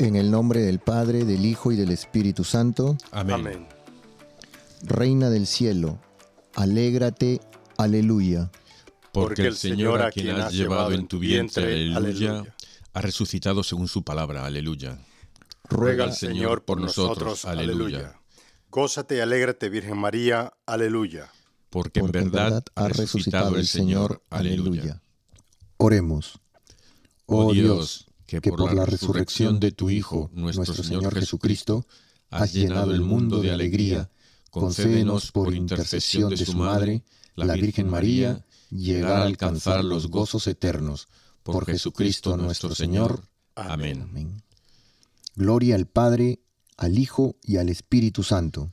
En el nombre del Padre, del Hijo y del Espíritu Santo. Amén. Amén. Reina del cielo, alégrate, aleluya. Porque el Señor a quien has llevado en tu vientre, aleluya, ha resucitado según su palabra, aleluya. Ruega al Señor por nosotros, aleluya. Gózate y alégrate, Virgen María, aleluya. Porque en verdad ha resucitado el Señor, aleluya. Oremos. Oh Dios, que por la resurrección de tu Hijo, nuestro Señor Jesucristo, has llenado el mundo de alegría, concédenos por intercesión de su Madre, la Virgen María, llegar a alcanzar los gozos eternos. Por Jesucristo nuestro Señor. Amén. Amén. Gloria al Padre, al Hijo y al Espíritu Santo.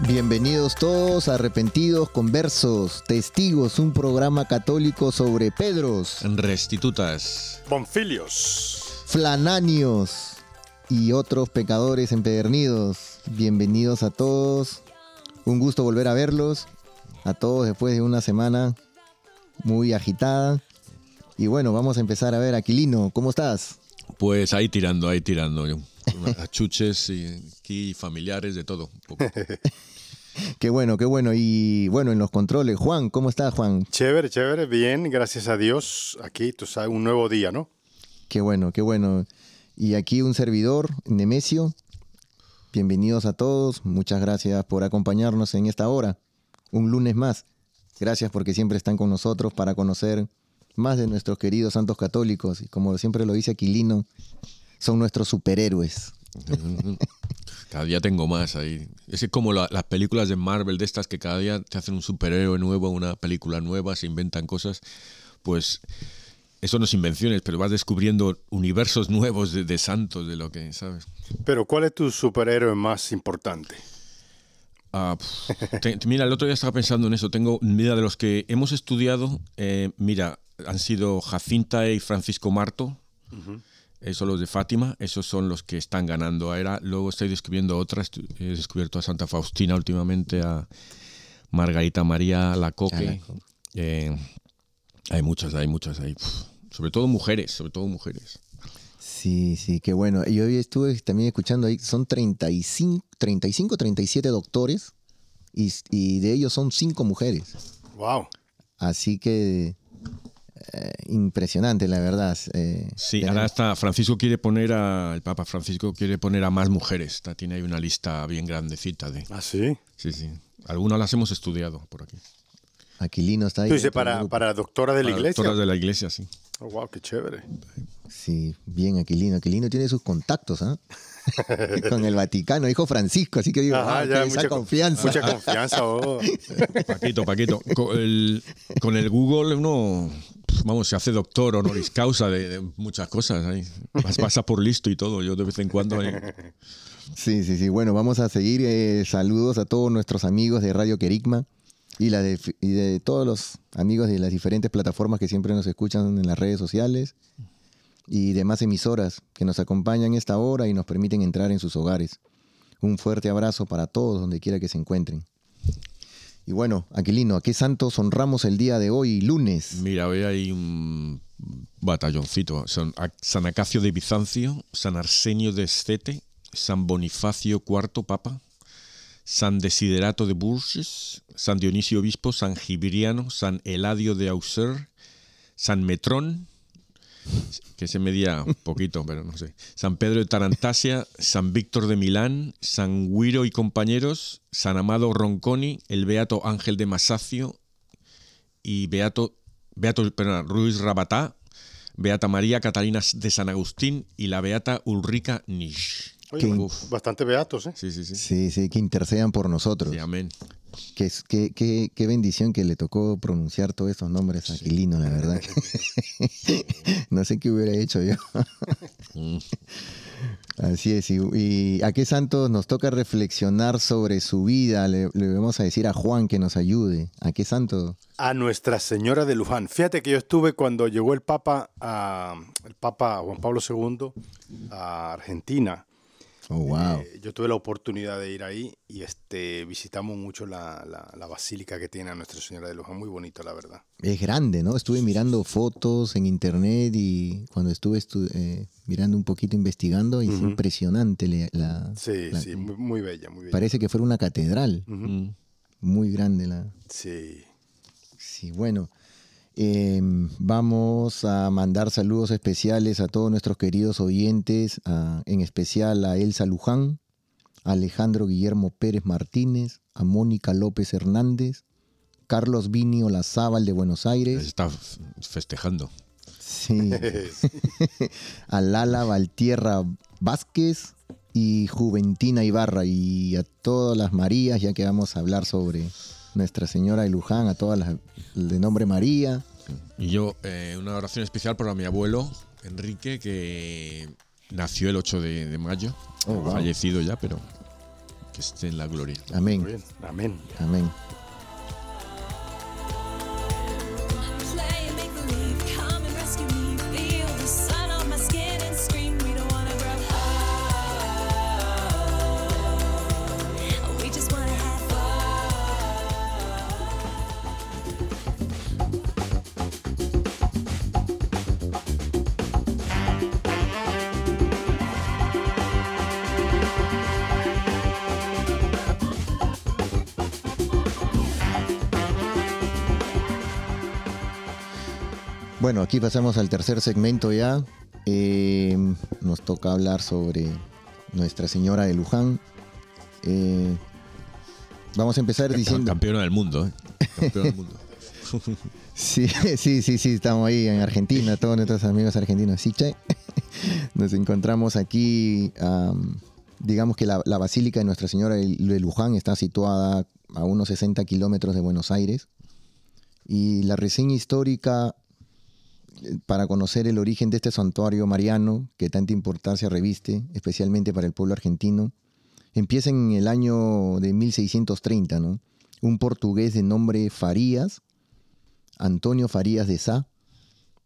Bienvenidos todos, arrepentidos, conversos, testigos, un programa católico sobre Pedros, Restitutas. Bonfilios. flananios y otros pecadores empedernidos. Bienvenidos a todos, un gusto volver a verlos, a todos después de una semana muy agitada. Y bueno, vamos a empezar a ver, Aquilino, ¿cómo estás? Pues ahí tirando, ahí tirando. Achuches y aquí familiares, de todo. un poco. Qué bueno, qué bueno. Y bueno, en los controles, Juan, ¿cómo estás, Juan? Chévere, chévere, bien, gracias a Dios. Aquí, tú sabes, un nuevo día, ¿no? Qué bueno, qué bueno. Y aquí un servidor, Nemesio. Bienvenidos a todos. Muchas gracias por acompañarnos en esta hora. Un lunes más. Gracias porque siempre están con nosotros para conocer más de nuestros queridos santos católicos. Y como siempre lo dice Aquilino, son nuestros superhéroes. Cada día tengo más ahí. Es como la- las películas de Marvel, de estas que cada día te hacen un superhéroe nuevo, una película nueva, se inventan cosas. Pues eso no es invenciones, pero vas descubriendo universos nuevos de, de santos, de lo que, ¿sabes? Pero ¿cuál es tu superhéroe más importante? Ah, pf, te- te- mira, el otro día estaba pensando en eso. Tengo, mira, de los que hemos estudiado, eh, mira, han sido Jacinta y Francisco Marto. Esos los de Fátima, esos son los que están ganando ahora. Luego estoy descubriendo otras. He descubierto a Santa Faustina últimamente, a Margarita María Lacoque. Alacoque. Eh, hay muchas, hay muchas. Hay, pf, sobre todo mujeres, sobre todo mujeres. Sí, sí, qué bueno. Yo hoy estuve también escuchando ahí, son 35, 35 37 doctores y, y de ellos son 5 mujeres. Wow. Así que eh, impresionante, la verdad. eh, Sí, tener- ahora está, Francisco quiere poner a, el Papa Francisco quiere poner a más mujeres. Está, tiene ahí una lista bien grandecita de... ¿Ah, sí? Sí, sí. Algunas las hemos estudiado por aquí. Aquilino está ahí. Tú dices para, para doctora de la Para iglesia. doctoras de la iglesia, sí. Oh, wow, qué chévere. Sí, bien, Aquilino. Aquilino tiene sus contactos, ¿ah? Con el Vaticano, dijo Francisco, así que digo, Ajá, ah, ya, esa mucha confianza. Mucha confianza. oh. Paquito, Paquito. Con el, con el Google uno, vamos, se hace doctor honoris causa de, de muchas cosas. Pasa por listo y todo. Yo de vez en cuando... ahí- Sí, sí, sí. Bueno, vamos a seguir. eh, saludos a todos nuestros amigos de Radio Querigma y, la de, y de todos los amigos de las diferentes plataformas que siempre nos escuchan en las redes sociales y demás emisoras que nos acompañan esta hora y nos permiten entrar en sus hogares. Un fuerte abrazo para todos donde quiera que se encuentren. Y bueno, Aquilino, ¿a qué santos honramos el día de hoy, lunes? Mira, hoy hay un batalloncito. San Acacio de Bizancio, San Arsenio de Escete, San Bonifacio IV Papa, San Desiderato de Bourges, San Dionisio Obispo, San Gibriano, San Eladio de Auxerre, San Metrón, que se medía poquito, pero no sé. San Pedro de Tarantasia, San Víctor de Milán, San Guiro y compañeros, San Amado Ronconi, el Beato Ángel de Masacio y Beato, Beato Ruiz Rabatá, Beata María Catalina de San Agustín y la Beata Ulrica Nisch. Bastante beatos, ¿eh? Sí, sí, sí. Sí, sí, que intercedan por nosotros. Sí, amén. Qué, qué, qué, bendición que le tocó pronunciar todos estos nombres a Aquilino, la verdad. no sé qué hubiera hecho yo. Mm. Así es. Y, a qué santos nos toca reflexionar sobre su vida? Le, vamos a decir a Juan que nos ayude. ¿A qué santo? A Nuestra Señora de Luján. Fíjate que yo estuve cuando llegó el Papa, el Papa Juan Pablo II a Argentina Oh, wow. Eh, yo tuve la oportunidad de ir ahí y este, visitamos mucho la, basílica que tiene a Nuestra Señora de Luján, muy bonito la verdad. Es grande, ¿no? Estuve mirando fotos en internet y cuando estuve eh, mirando un poquito, investigando, y es impresionante la... Sí, sí, muy, bella, muy bella. Parece que fuera una catedral. Muy grande la... Sí. Sí, bueno. Em, vamos a mandar saludos especiales a todos nuestros queridos oyentes, en especial a Elsa Luján, a Alejandro Guillermo Pérez Martínez, a Mónica López Hernández, Carlos Vini Olazábal de Buenos Aires. Está festejando. Sí. a Lala Valtierra Vázquez y Juventina Ibarra y a todas las Marías, ya que vamos a hablar sobre nuestra Señora de Luján, a todas las de nombre María. Y yo, eh, una oración especial para mi abuelo, Enrique, que nació el 8 de, mayo, oh, fallecido ya, pero que esté en la gloria. Amén. Amén. Amén. Bueno, aquí pasamos al tercer segmento ya. Eh, nos toca hablar sobre Nuestra Señora de Luján. Eh, vamos a empezar diciendo... Campeona del mundo, ¿eh? Campeona del mundo. sí, sí, sí, sí, estamos ahí en Argentina, todos nuestros amigos argentinos. Sí, che. Nos encontramos aquí, digamos que la, la, Basílica de Nuestra Señora de Luján está situada a unos 60 kilómetros de Buenos Aires. Y la reseña histórica para conocer el origen de este santuario mariano que tanta importancia reviste, especialmente para el pueblo argentino, empieza en el año de 1630, ¿no? Un portugués de nombre Farías, Antonio Farías de Sá,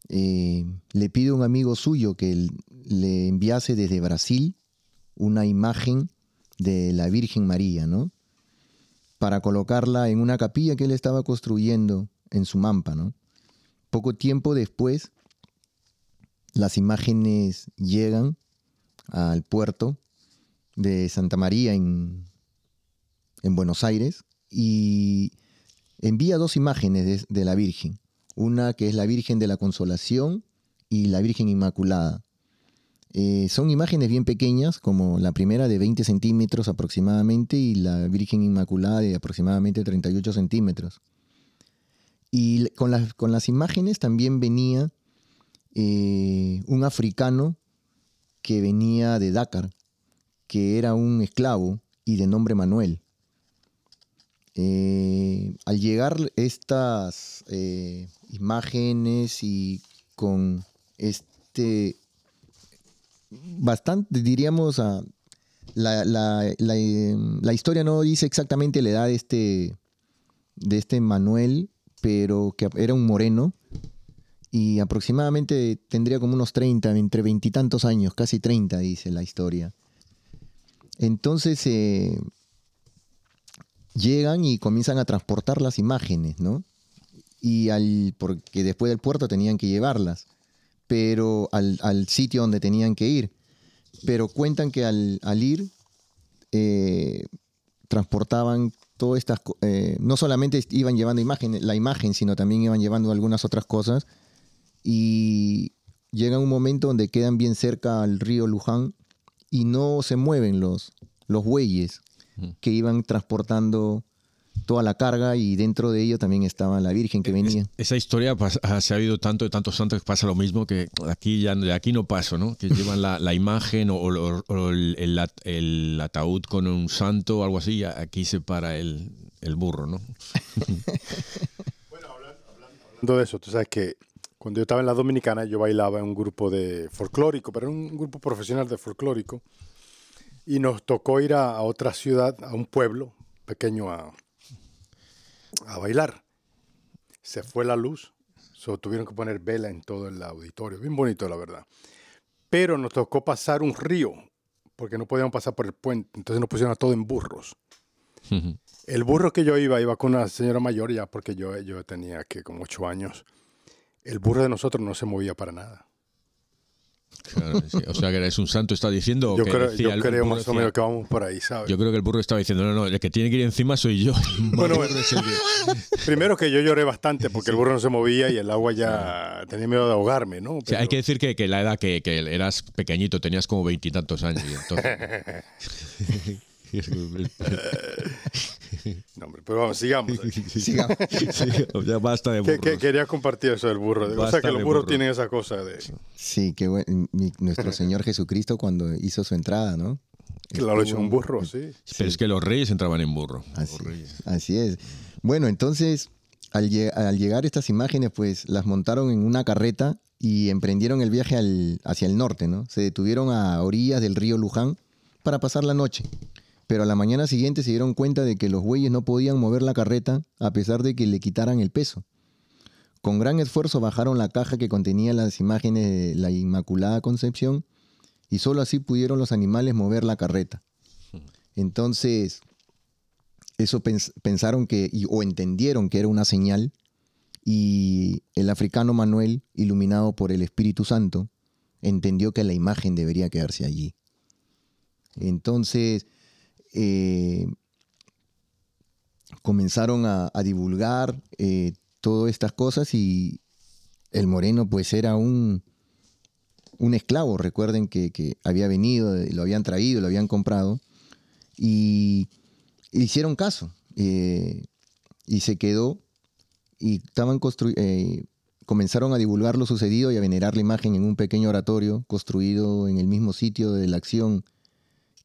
eh, le pide a un amigo suyo que le enviase desde Brasil una imagen de la Virgen María, ¿no? Para colocarla en una capilla que él estaba construyendo en su mampa, ¿no? Poco tiempo después, las imágenes llegan al puerto de Santa María en, en Buenos Aires y envía dos imágenes de, la Virgen. Una que es la Virgen de la Consolación y la Virgen Inmaculada. Eh, son imágenes bien pequeñas, como la primera de 20 centímetros aproximadamente y la Virgen Inmaculada de aproximadamente 38 centímetros. Y con las, con las imágenes también venía eh, un africano que venía de Dakar, que era un esclavo y de nombre Manuel. Eh, al llegar estas eh, imágenes y con este bastante, diríamos, a, la, la, la, historia no dice exactamente la edad de este, de este Manuel, pero que era un moreno y aproximadamente tendría como unos 30, entre veintitantos años, casi 30 dice la historia. Entonces eh, llegan y comienzan a transportar las imágenes, ¿no? Y al, porque después del puerto tenían que llevarlas, pero al, sitio donde tenían que ir. Pero cuentan que al, ir eh, transportaban todas estas, eh, no solamente iban llevando imagen, la imagen, sino también iban llevando algunas otras cosas. Y llega un momento donde quedan bien cerca al río Luján y no se mueven los, los bueyes que iban transportando toda la carga y dentro de ello también estaba la Virgen que venía. Esa historia ah, se ha habido tanto de tantos santos que pasa lo mismo que aquí ya de aquí no paso, ¿no? Que llevan la, imagen o, el, ataúd con un santo o algo así, aquí se para el, burro, ¿no? bueno, hablando de eso, tú sabes que cuando yo estaba en la Dominicana yo bailaba en un grupo de folclórico, pero era un grupo profesional de folclórico y nos tocó ir a, otra ciudad, a un pueblo pequeño a, a bailar. Se fue la luz, so, tuvieron que poner vela en todo el auditorio, bien bonito la verdad. Pero nos tocó pasar un río, porque no podíamos pasar por el puente, entonces nos pusieron a todo en burros. El burro que yo iba, iba con una señora mayor ya, porque yo, yo tenía que como ocho años. El burro de nosotros no se movía para nada. O sea, que eres un santo, está diciendo. Yo creo, más o menos que vamos por ahí, ¿sabes? Yo creo que el burro estaba diciendo, no, no, el que tiene que ir encima soy yo. Bueno, primero que yo lloré bastante porque el burro no se movía y el agua ya tenía miedo de ahogarme, ¿no? hay que decir que, la edad que, que, eras pequeñito, tenías como veintitantos años. Entonces... pero vamos, sigamos. sigamos. ya basta de burros. quería compartir eso del burro. o sea, que los burros tienen esa cosa de... Sí, que nuestro Señor Jesucristo cuando hizo su entrada, ¿no? Claro, lo hizo un burro, sí. Pero es que los reyes entraban en burro. Así, es. Bueno, entonces, al, llegar estas imágenes, pues las montaron en una carreta y emprendieron el viaje hacia el norte, ¿no? Se detuvieron a orillas del río Luján para pasar la noche pero a la mañana siguiente se dieron cuenta de que los bueyes no podían mover la carreta a pesar de que le quitaran el peso. Con gran esfuerzo bajaron la caja que contenía las imágenes de la Inmaculada Concepción y solo así pudieron los animales mover la carreta. Entonces, eso pensaron que, o entendieron que era una señal y el africano Manuel, iluminado por el Espíritu Santo, entendió que la imagen debería quedarse allí. Entonces, eh, comenzaron a, divulgar eh, todas estas cosas y el moreno pues era un, un esclavo, recuerden que, había venido, lo habían traído, lo habían comprado y hicieron caso eh, y se quedó y estaban comenzaron a divulgar lo sucedido y a venerar la imagen en un pequeño oratorio construido en el mismo sitio de la acción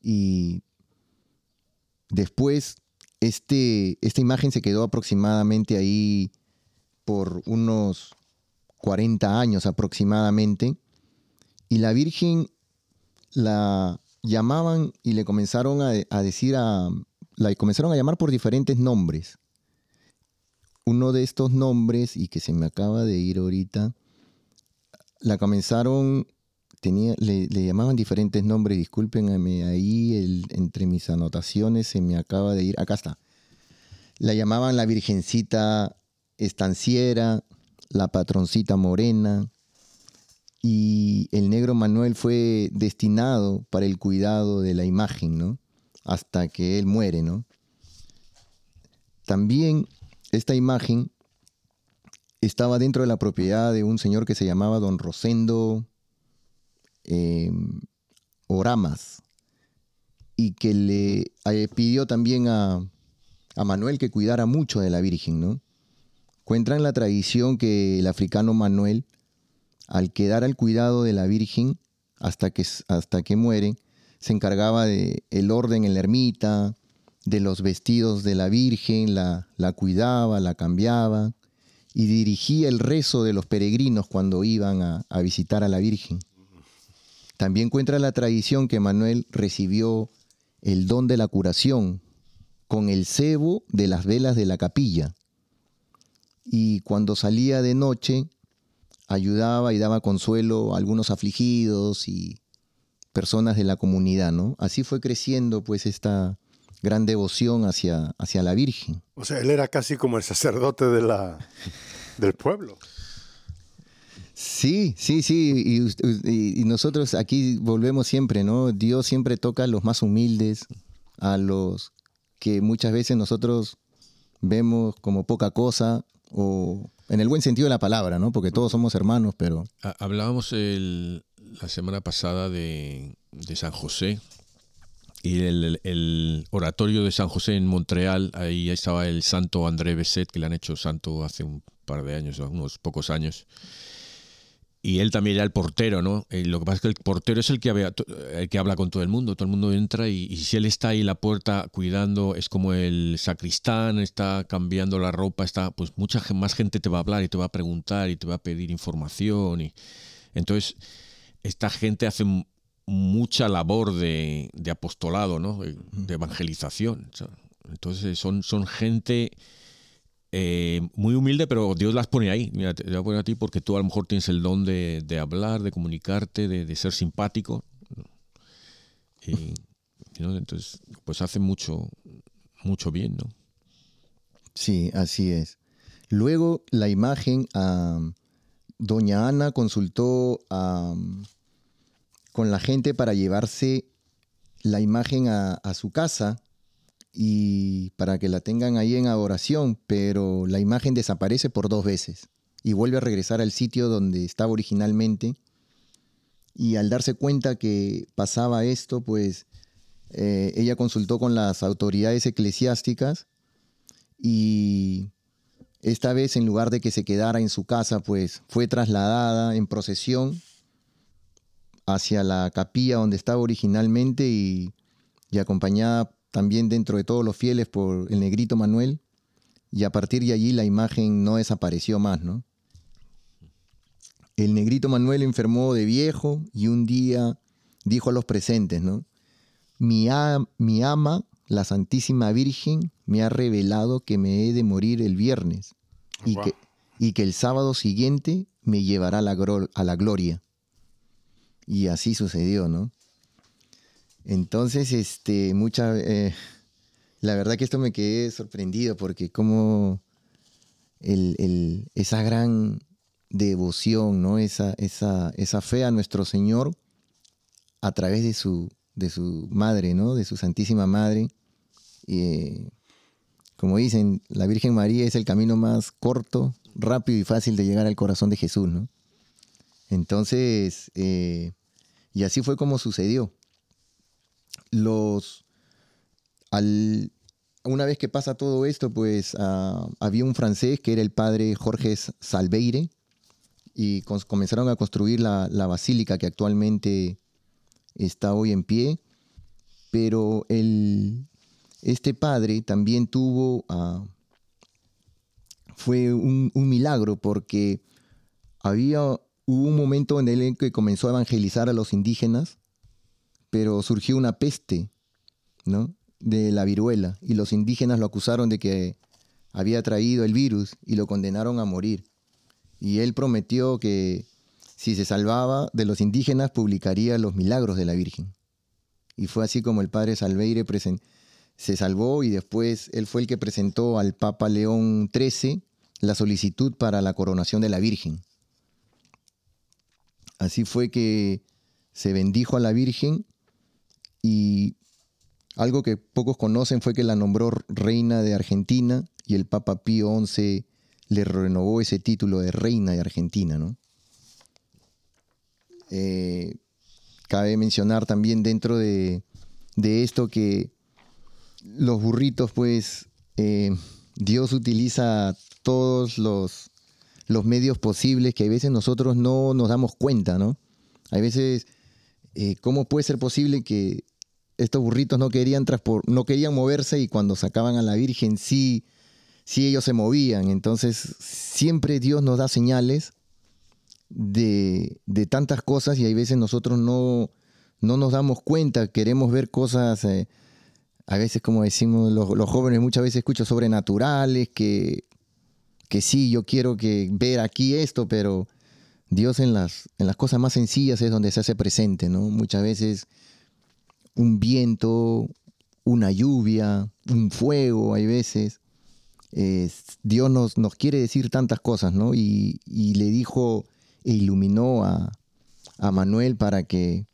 y Después, este, esta imagen se quedó aproximadamente ahí por unos 40 años aproximadamente. Y la Virgen la llamaban y le comenzaron a, decir a. La comenzaron a llamar por diferentes nombres. Uno de estos nombres, y que se me acaba de ir ahorita, la comenzaron le, llamaban diferentes nombres, discúlpenme, ahí entre mis anotaciones se me acaba de ir, acá está. La llamaban la Virgencita Estanciera, la Patroncita Morena, y el negro Manuel fue destinado para el cuidado de la imagen, ¿no? Hasta que él muere, ¿no? También esta imagen estaba dentro de la propiedad de un señor que se llamaba don Rosendo eh, Oramas y que le eh, pidió también a, Manuel que cuidara mucho de la Virgen, ¿no? Cuenta en la tradición que el africano Manuel, al quedar al cuidado de la Virgen hasta que, hasta que muere, se encargaba de el orden en la ermita, de los vestidos de la Virgen, la, la cuidaba, la cambiaba y dirigía el rezo de los peregrinos cuando iban a visitar a la Virgen. También cuenta la tradición que Manuel recibió el don de la curación con el cebo de las velas de la capilla. Y cuando salía de noche, ayudaba y daba consuelo a algunos afligidos y personas de la comunidad, ¿no? Así fue creciendo pues esta gran devoción hacia, hacia la Virgen. O sea, él era casi como el sacerdote de la, del pueblo. Sí, sí, sí, y, nosotros aquí volvemos siempre, ¿no? Dios siempre toca a los más humildes, a los que muchas veces nosotros vemos como poca cosa, o en el buen sentido de la palabra, ¿no? Porque todos somos hermanos, pero... Hablábamos la semana pasada de, San José y el, el, oratorio de San José en Montreal, ahí estaba el santo André Besset, que le han hecho santo hace un par de años, unos pocos años. Y él también era el portero, ¿no? Y lo que pasa es que el portero es el que, había, el que habla con todo el mundo, todo el mundo entra y, y, si él está ahí en la puerta cuidando, es como el sacristán, está cambiando la ropa, está, pues mucha más gente te va a hablar y te va a preguntar y te va a pedir información. Y, entonces, esta gente hace mucha labor de, de apostolado, ¿no? De evangelización. Entonces son, son gente eh, muy humilde, pero Dios las pone ahí. Mira, te voy a poner a ti porque tú a lo mejor tienes el don de, hablar, de comunicarte, de, ser simpático. Y, ¿no? Entonces, pues hace mucho, mucho bien, ¿no? Sí, así es. Luego la imagen, doña Ana consultó con la gente para llevarse la imagen a su casa y para que la tengan ahí en adoración, pero la imagen desaparece por dos veces y vuelve a regresar al sitio donde estaba originalmente. Y al darse cuenta que pasaba esto, pues eh, ella consultó con las autoridades eclesiásticas y esta vez en lugar de que se quedara en su casa, pues fue trasladada en procesión hacia la capilla donde estaba originalmente y, y acompañada también dentro de todos los fieles por el negrito Manuel, y a partir de allí la imagen no desapareció más, ¿no? El negrito Manuel enfermó de viejo y un día dijo a los presentes, ¿no? Mi, mi ama, la Santísima Virgen, me ha revelado que me he de morir el viernes y, Wow. que, y que el sábado siguiente me llevará a la, a la gloria. Y así sucedió, ¿no? Entonces, este, mucha, eh, la verdad que esto me quedé sorprendido porque como el, el- esa gran devoción, ¿no? Esa, esa, esa fe a nuestro Señor a través de su, de su madre, ¿no? De su Santísima Madre. Eh, como dicen, la Virgen María es el camino más corto, rápido y fácil de llegar al corazón de Jesús, ¿no? Entonces, eh, y así fue como sucedió los al una vez que pasa todo esto, pues ah, había un francés que era el padre Jorge Salveire y comenzaron a construir la, la basílica que actualmente está hoy en pie. Pero el, este padre también tuvo, ah, fue un, un milagro porque había, hubo un momento en el que comenzó a evangelizar a los indígenas pero surgió una peste, ¿no? De la viruela y los indígenas lo acusaron de que había traído el virus y lo condenaron a morir. Y él prometió que si se salvaba de los indígenas publicaría los milagros de la Virgen. Y fue así como el padre Salveire se salvó y después él fue el que presentó al Papa León XIII la solicitud para la coronación de la Virgen. Así fue que se bendijo a la Virgen y algo que pocos conocen fue que la nombró reina de Argentina y el Papa Pío XI le renovó ese título de reina de Argentina, ¿no? Eh, cabe mencionar también dentro de, de esto que los burritos, pues, eh, Dios utiliza todos los, los medios posibles que a veces nosotros no nos damos cuenta, ¿no? Hay veces, eh, ¿cómo puede ser posible que estos burritos no querían, no querían moverse y cuando sacaban a la Virgen sí, sí ellos se movían? Entonces, siempre Dios nos da señales de, de tantas cosas y hay veces nosotros no, no nos damos cuenta, queremos ver cosas, eh, a veces como decimos los, los jóvenes, muchas veces escucho sobrenaturales, que, que sí, yo quiero que ver aquí esto, pero Dios en las, en las cosas más sencillas es donde se hace presente, ¿no? Muchas veces un viento, una lluvia, un fuego, hay veces. Dios nos, quiere decir tantas cosas, ¿no? Y, le dijo e iluminó a, Manuel para que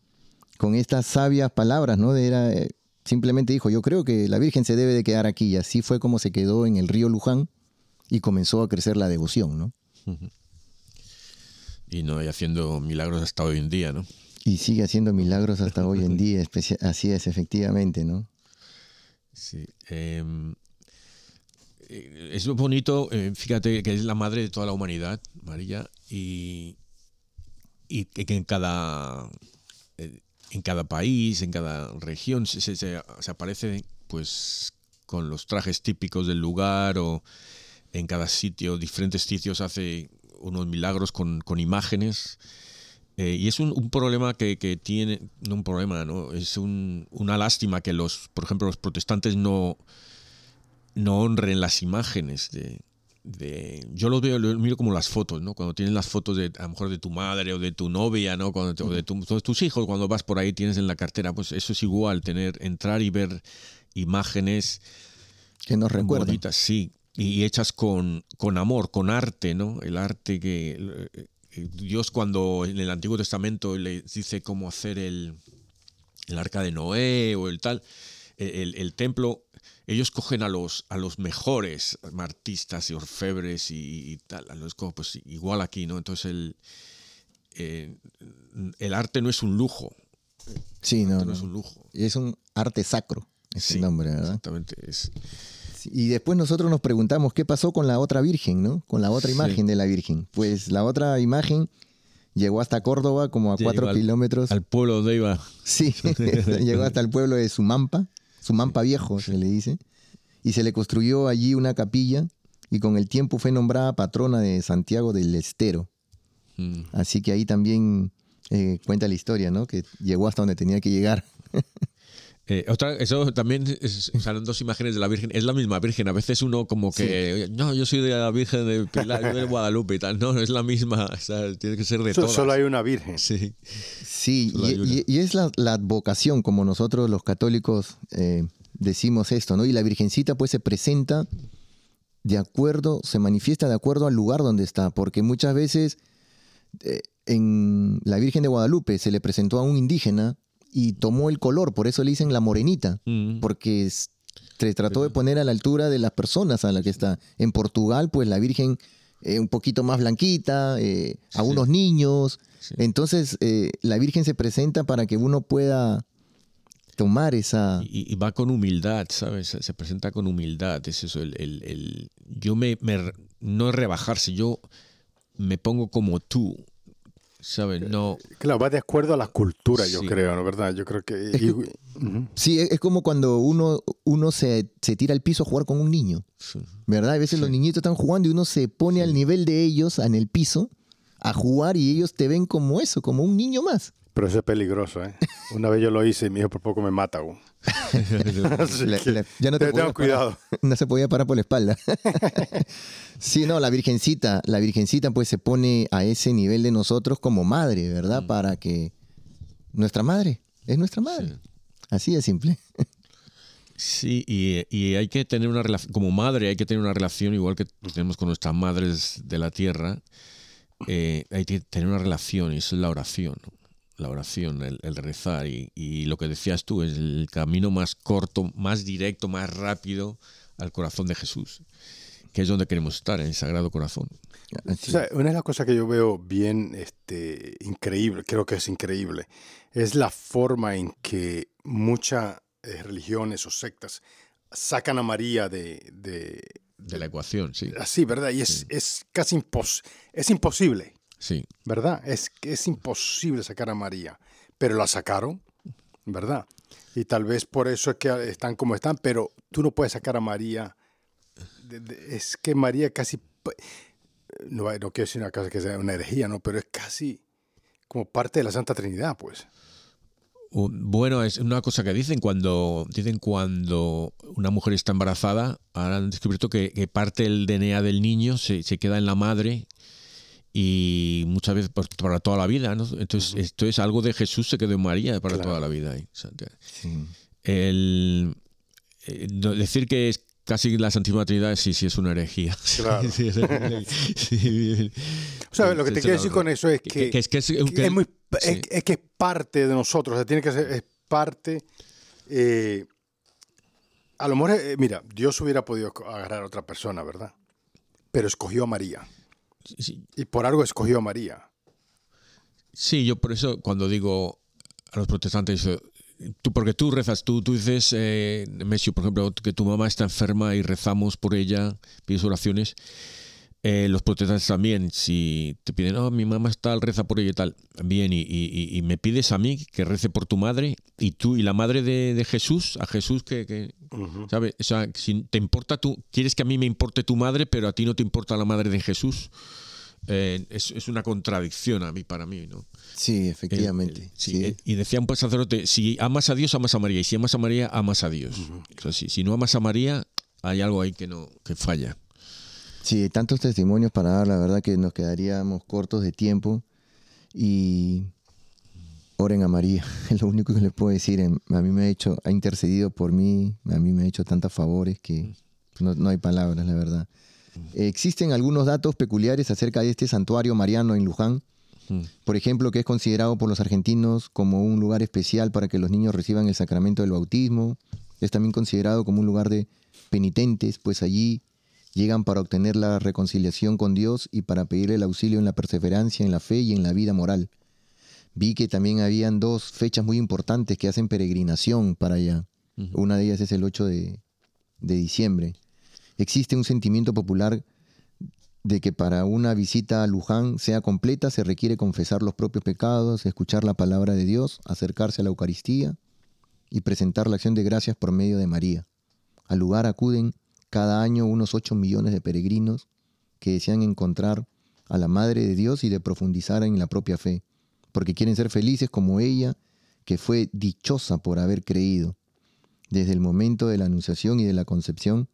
con estas sabias palabras, ¿no? Eh, simplemente dijo, yo creo que la Virgen se debe de quedar aquí. Y así fue como se quedó en el río Luján y comenzó a crecer la devoción, ¿no? Y no, y haciendo milagros hasta hoy en día, ¿no? Y sigue haciendo milagros hasta hoy en día, así es, efectivamente, ¿no? Sí. Em, eh, es bonito, eh, fíjate que es la madre de toda la humanidad, María, y, y que en cada, eh, en cada país, en cada región, se, se, se, aparece pues con los trajes típicos del lugar o en cada sitio, diferentes sitios hace unos milagros con, con imágenes. Eh, y es un, problema que, tiene, no un problema, ¿no? es una lástima que los, por ejemplo, los protestantes no, no honren las imágenes de, de, yo los veo, lo miro como las fotos, ¿no? Cuando tienes las fotos de a lo mejor de tu madre o de tu novia, ¿no? Cuando, o de todos tus hijos, cuando vas por ahí tienes en la cartera, pues eso es igual, tener, entrar y ver imágenes que nos recuerdan. Bonitas, sí, y hechas con, con amor, con arte, ¿no? El arte que Dios cuando en el Antiguo Testamento le dice cómo hacer el, el arca de Noé o el tal, el, el, templo, ellos cogen a los, a los mejores artistas y orfebres y, tal, a los, pues igual aquí, ¿no? Entonces el, eh, el arte no es un lujo. Sí, no, no, es un lujo. Es un arte sacro, ese nombre, ¿verdad? Exactamente. Es, y después nosotros nos preguntamos qué pasó con la otra Virgen, ¿no? Con la otra imagen de la Virgen. Pues la otra imagen llegó hasta Córdoba, como a cuatro kilómetros. Al pueblo de iba. Sí, llegó hasta el pueblo de Sumampa, Sumampa Viejo se le dice. Y se le construyó allí una capilla y con el tiempo fue nombrada patrona de Santiago del Estero. Mm. Así que ahí también eh, cuenta la historia, ¿no? Que llegó hasta donde tenía que llegar. Eh, otra, eso también es, salen dos imágenes de la Virgen. Es la misma Virgen. A veces uno como que, no, yo soy de la Virgen de Pilar, de Guadalupe y tal. No, es la misma. tiene que ser de todas. Solo hay una Virgen. Sí. Sí, y, es la, la, advocación, como nosotros los católicos eh, decimos esto, ¿no? Y la Virgencita pues se presenta de acuerdo, se manifiesta de acuerdo al lugar donde está, porque muchas veces eh, en la Virgen de Guadalupe se le presentó a un indígena y tomó el color, por eso le dicen la morenita, mm. porque se trató de poner a la altura de las personas a la que está. En Portugal, pues la Virgen eh, un poquito más blanquita, eh, a unos niños. Entonces, eh, la Virgen se presenta para que uno pueda tomar esa... Y, va con humildad, ¿sabes? Se presenta con humildad. Es eso, el, el, yo me, me, no rebajarse, yo me pongo como tú. ¿Sabes? No. Claro, va de acuerdo a la cultura, yo creo, ¿no? ¿Verdad? Yo creo que. Sí, es como cuando uno, uno se, tira al piso a jugar con un niño. ¿Verdad? A veces los niñitos están jugando y uno se pone al nivel de ellos en el piso a jugar y ellos te ven como eso, como un niño más. Pero eso es peligroso, ¿eh? Una vez yo lo hice y mi hijo por poco me mata. ya no te tengo cuidado. no se podía parar por la espalda. sí, no, la Virgencita, la Virgencita pues se pone a ese nivel de nosotros como madre, ¿verdad? Mm. Para que nuestra madre, es nuestra madre. Así de simple. Sí, y, hay que tener una relación, como madre hay que tener una relación igual que tenemos con nuestras madres de la tierra, eh, hay que tener una relación y eso es la oración la oración, el, rezar y, lo que decías tú, es el camino más corto, más directo, más rápido al corazón de Jesús, que es donde queremos estar, en el Sagrado Corazón. una de las cosas que yo veo bien este, increíble, creo que es increíble, es la forma en que muchas eh, religiones o sectas sacan a María de... de, la ecuación, sí. Así, ¿verdad? Y es, es casi impos es imposible. Sí. ¿Verdad? Es, es imposible sacar a María, pero la sacaron, ¿verdad? Y tal vez por eso es que están como están, pero tú no puedes sacar a María. es que María casi... No, no quiero decir una cosa que sea una herejía, ¿no? Pero es casi como parte de la Santa Trinidad, pues. Bueno, es una cosa que dicen cuando dicen cuando una mujer está embarazada, ahora han descubierto que, parte del DNA del niño se, se, queda en la madre y muchas veces para toda la vida. ¿no? Entonces, esto es algo de Jesús se quedó en María para toda la vida. El, eh, decir que es casi la Santísima Trinidad sí, sí es una herejía. Claro. o sea, lo que te quiero decir con eso es que, es, que es, muy, es, que es parte de nosotros, o sea, tiene que ser es parte. Eh, a lo mejor, eh, mira, Dios hubiera podido agarrar a otra persona, ¿verdad? Pero escogió a María. Y por algo escogió a María. Sí, yo por eso cuando digo a los protestantes, tú, porque tú rezas, tú, tú dices, eh, Messi, por ejemplo, que tu mamá está enferma y rezamos por ella, pides oraciones. Eh, los protestantes también, si te piden, oh, mi mamá está, reza por ella y tal, bien, y, y, y, me pides a mí que rece por tu madre y tú y la madre de, de Jesús, a Jesús que, que ¿sabes? O sea, si te importa tú, quieres que a mí me importe tu madre, pero a ti no te importa la madre de Jesús, eh, es, es, una contradicción a mí, para mí, ¿no? Sí, efectivamente. Eh, eh, sí, sí. Y decía un sacerdote, si amas a Dios, amas a María, y si amas a María, amas a Dios. Uh -huh. o sea, si, si no amas a María, hay algo ahí que no que falla. Sí, tantos testimonios para dar, la verdad que nos quedaríamos cortos de tiempo y oren a María, es lo único que les puedo decir. A mí me ha hecho, ha intercedido por mí, a mí me ha hecho tantos favores que no, no hay palabras, la verdad. Existen algunos datos peculiares acerca de este santuario mariano en Luján. Por ejemplo, que es considerado por los argentinos como un lugar especial para que los niños reciban el sacramento del bautismo. Es también considerado como un lugar de penitentes, pues allí llegan para obtener la reconciliación con Dios y para pedirle el auxilio en la perseverancia, en la fe y en la vida moral. Vi que también habían dos fechas muy importantes que hacen peregrinación para allá. Uh -huh. Una de ellas es el 8 de, de diciembre. Existe un sentimiento popular de que para una visita a Luján sea completa se requiere confesar los propios pecados, escuchar la palabra de Dios, acercarse a la Eucaristía y presentar la acción de gracias por medio de María. Al lugar acuden cada año unos 8 millones de peregrinos que desean encontrar a la Madre de Dios y de profundizar en la propia fe, porque quieren ser felices como ella, que fue dichosa por haber creído. Desde el momento de la anunciación y de la concepción,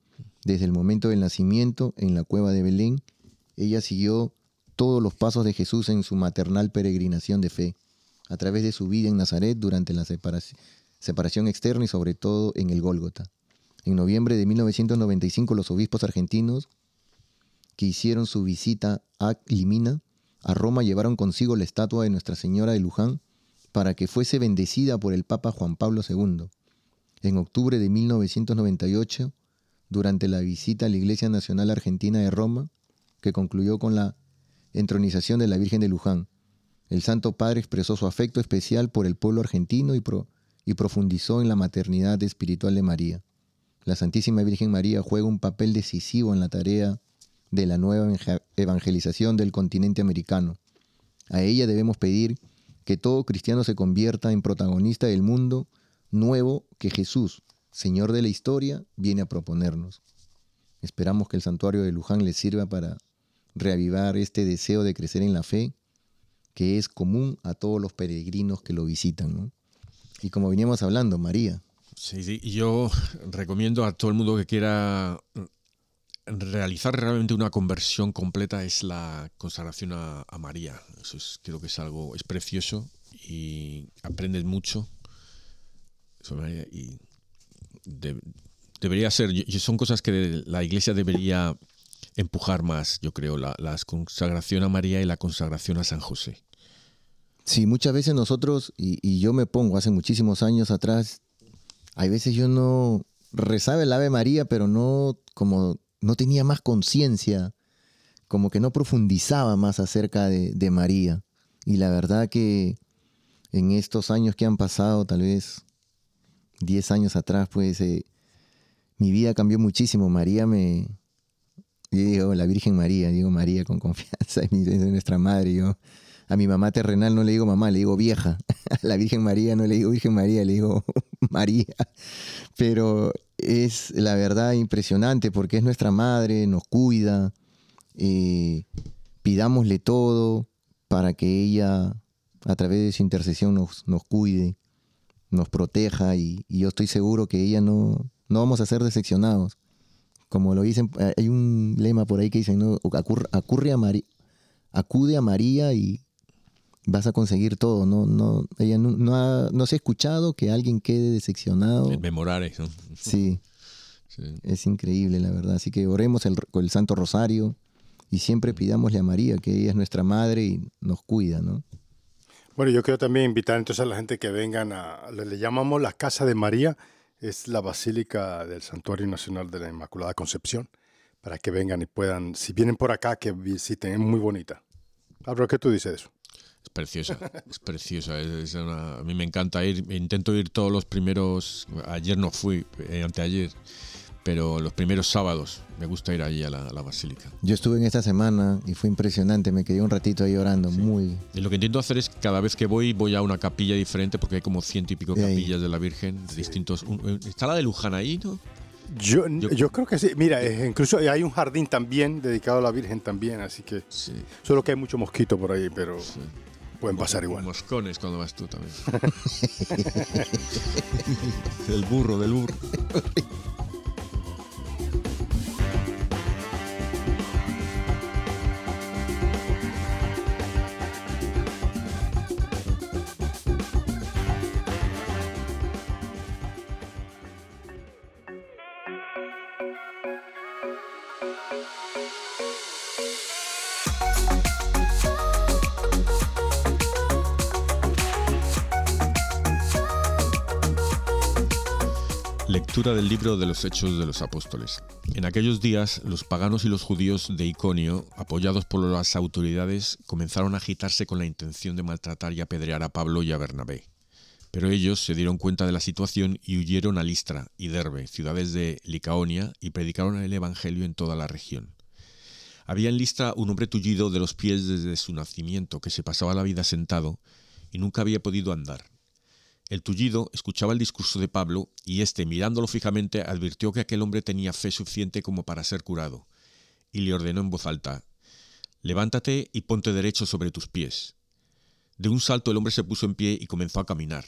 desde el momento del nacimiento en la cueva de Belén, ella siguió todos los pasos de Jesús en su maternal peregrinación de fe, a través de su vida en Nazaret durante la separación, externa y sobre todo en el Gólgota. En noviembre de 1995 los obispos argentinos que hicieron su visita a Limina, a Roma, llevaron consigo la estatua de Nuestra Señora de Luján para que fuese bendecida por el Papa Juan Pablo II. En octubre de 1998, durante la visita a la Iglesia Nacional Argentina de Roma, que concluyó con la entronización de la Virgen de Luján. El Santo Padre expresó su afecto especial por el pueblo argentino y, pro, y profundizó en la maternidad espiritual de María. La Santísima Virgen María juega un papel decisivo en la tarea de la nueva evangelización del continente americano. A ella debemos pedir que todo cristiano se convierta en protagonista del mundo nuevo que Jesús, Señor de la historia, viene a proponernos. Esperamos que el santuario de Luján les sirva para reavivar este deseo de crecer en la fe que es común a todos los peregrinos que lo visitan. Y como veníamos hablando, María. Sí, sí, yo recomiendo a todo el mundo que quiera realizar realmente una conversión completa es la consagración a, María. Eso es, creo que es algo, es precioso y aprendes mucho y de, debería ser, son cosas que la iglesia debería empujar más, yo creo, la, consagración a María y la consagración a San José. Sí, muchas veces nosotros, y yo me pongo hace muchísimos años atrás, hay veces yo no rezaba el Ave María, pero no como no tenía más conciencia, como que no profundizaba más acerca de, María. Y la verdad que en estos años que han pasado, tal vez 10 años atrás, pues eh, mi vida cambió muchísimo. María me... Yo digo, la Virgen María, digo María con confianza, es nuestra madre. Yo a mi mamá terrenal no le digo mamá, le digo vieja. A la Virgen María no le digo Virgen María, le digo María. Pero es la verdad impresionante porque es nuestra madre, nos cuida, eh, pidámosle todo para que ella a través de su intercesión nos, nos cuide, nos proteja y, yo estoy seguro que ella no, no vamos a ser decepcionados. Como lo dicen, hay un lema por ahí que dicen, ¿no? Acurre a María, acude a María y vas a conseguir todo. No, no, ella no, no, ha, no se ha escuchado que alguien quede decepcionado. El memorar ¿no? Sí. sí. Es increíble, la verdad. Así que oremos el, con el Santo Rosario y siempre pidámosle a María, que ella es nuestra madre y nos cuida, ¿no? Bueno, yo quiero también invitar entonces a la gente que vengan a, le, le llamamos la Casa de María, es la Basílica del Santuario Nacional de la Inmaculada Concepción, para que vengan y puedan, si vienen por acá, que visiten, es muy bonita. Pablo, ¿qué tú dices de eso? Es preciosa, es preciosa. es- es una- a mí me encanta ir. Intento ir todos los primeros. Ayer no fui, eh, anteayer. Pero los primeros sábados me gusta ir allí a la, a la basílica. Yo estuve en esta semana y fue impresionante. Me quedé un ratito ahí orando. Muy. Y lo que intento hacer es cada vez que voy, voy a una capilla diferente, porque hay como ciento y pico De capillas de la Virgen, de distintos. un- está la de Luján ahí, ¿no? Yo, Yo- yo, creo que sí. Mira, eh, incluso hay un jardín también dedicado a la Virgen también, así que Sí. solo que hay mucho mosquito por ahí, pero pueden pasar igual. Moscones cuando vas tú también. del burro, del burro. Del libro de los Hechos de los Apóstoles. En aquellos días, los paganos y los judíos de Iconio, apoyados por las autoridades, comenzaron a agitarse con la intención de maltratar y apedrear a Pablo y a Bernabé. Pero ellos se dieron cuenta de la situación y huyeron a Listra y Derbe, ciudades de Licaonia, y predicaron el Evangelio en toda la región. Había en Listra un hombre tullido de los pies desde su nacimiento, que se pasaba la vida sentado y nunca había podido andar. El tullido escuchaba el discurso de Pablo y éste, mirándolo fijamente, advirtió que aquel hombre tenía fe suficiente como para ser curado, y le ordenó en voz alta, Levántate y ponte derecho sobre tus pies. De un salto el hombre se puso en pie y comenzó a caminar.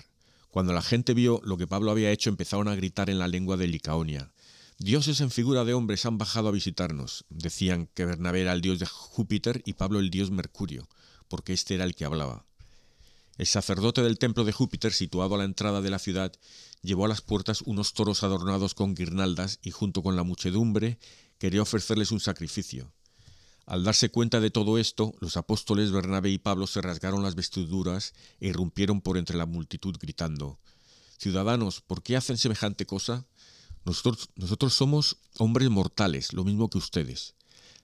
Cuando la gente vio lo que Pablo había hecho, empezaron a gritar en la lengua de Licaonia. Dioses en figura de hombres han bajado a visitarnos. Decían que Bernabé era el dios de Júpiter y Pablo el dios Mercurio, porque este era el que hablaba. El sacerdote del templo de Júpiter, situado a la entrada de la ciudad, llevó a las puertas unos toros adornados con guirnaldas y junto con la muchedumbre quería ofrecerles un sacrificio. Al darse cuenta de todo esto, los apóstoles Bernabé y Pablo se rasgaron las vestiduras e irrumpieron por entre la multitud gritando, Ciudadanos, ¿por qué hacen semejante cosa? Nosotros, nosotros somos hombres mortales, lo mismo que ustedes.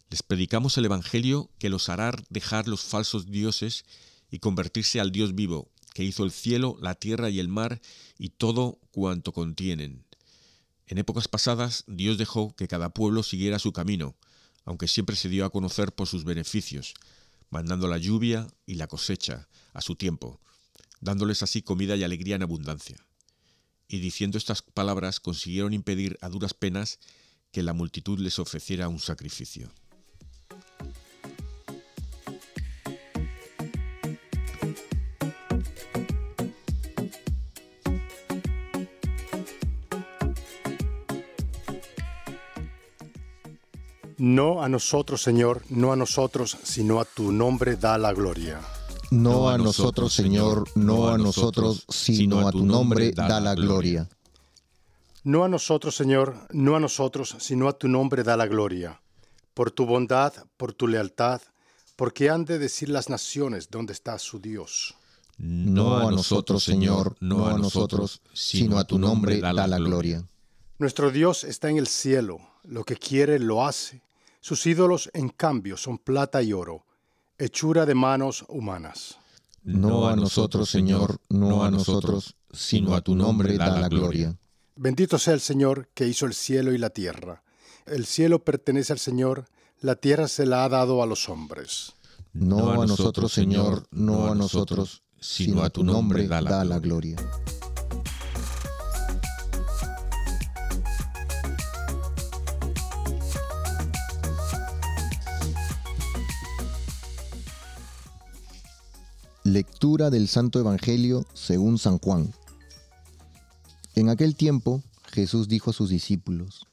Les predicamos el Evangelio que los hará dejar los falsos dioses y convertirse al Dios vivo, que hizo el cielo, la tierra y el mar y todo cuanto contienen. En épocas pasadas Dios dejó que cada pueblo siguiera su camino, aunque siempre se dio a conocer por sus beneficios, mandando la lluvia y la cosecha a su tiempo, dándoles así comida y alegría en abundancia. Y diciendo estas palabras consiguieron impedir a duras penas que la multitud les ofreciera un sacrificio. No a nosotros, Señor, no a nosotros, sino a tu nombre da la gloria. No a nosotros, Señor, no a nosotros, sino a tu nombre da la gloria. No a nosotros, Señor, no a nosotros, sino a tu nombre da la gloria. Por tu bondad, por tu lealtad, porque han de decir las naciones dónde está su Dios. No a nosotros, Señor, no a nosotros, sino a tu nombre da la gloria. Nuestro Dios está en el cielo, lo que quiere lo hace. Sus ídolos, en cambio, son plata y oro, hechura de manos humanas. No a nosotros, Señor, no a nosotros, sino a tu nombre da la gloria. Bendito sea el Señor que hizo el cielo y la tierra. El cielo pertenece al Señor, la tierra se la ha dado a los hombres. No a nosotros, Señor, no a nosotros, sino a tu nombre da la gloria. Lectura del Santo Evangelio según San Juan. En aquel tiempo Jesús dijo a sus discípulos,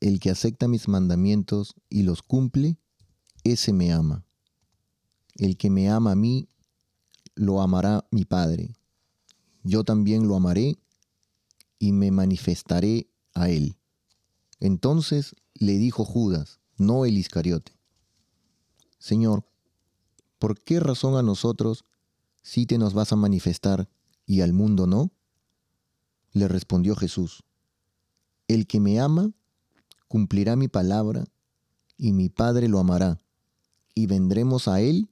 El que acepta mis mandamientos y los cumple, ese me ama. El que me ama a mí, lo amará mi Padre. Yo también lo amaré y me manifestaré a él. Entonces le dijo Judas, no el Iscariote, Señor, ¿por qué razón a nosotros sí te nos vas a manifestar y al mundo no? Le respondió Jesús, El que me ama cumplirá mi palabra y mi Padre lo amará, y vendremos a él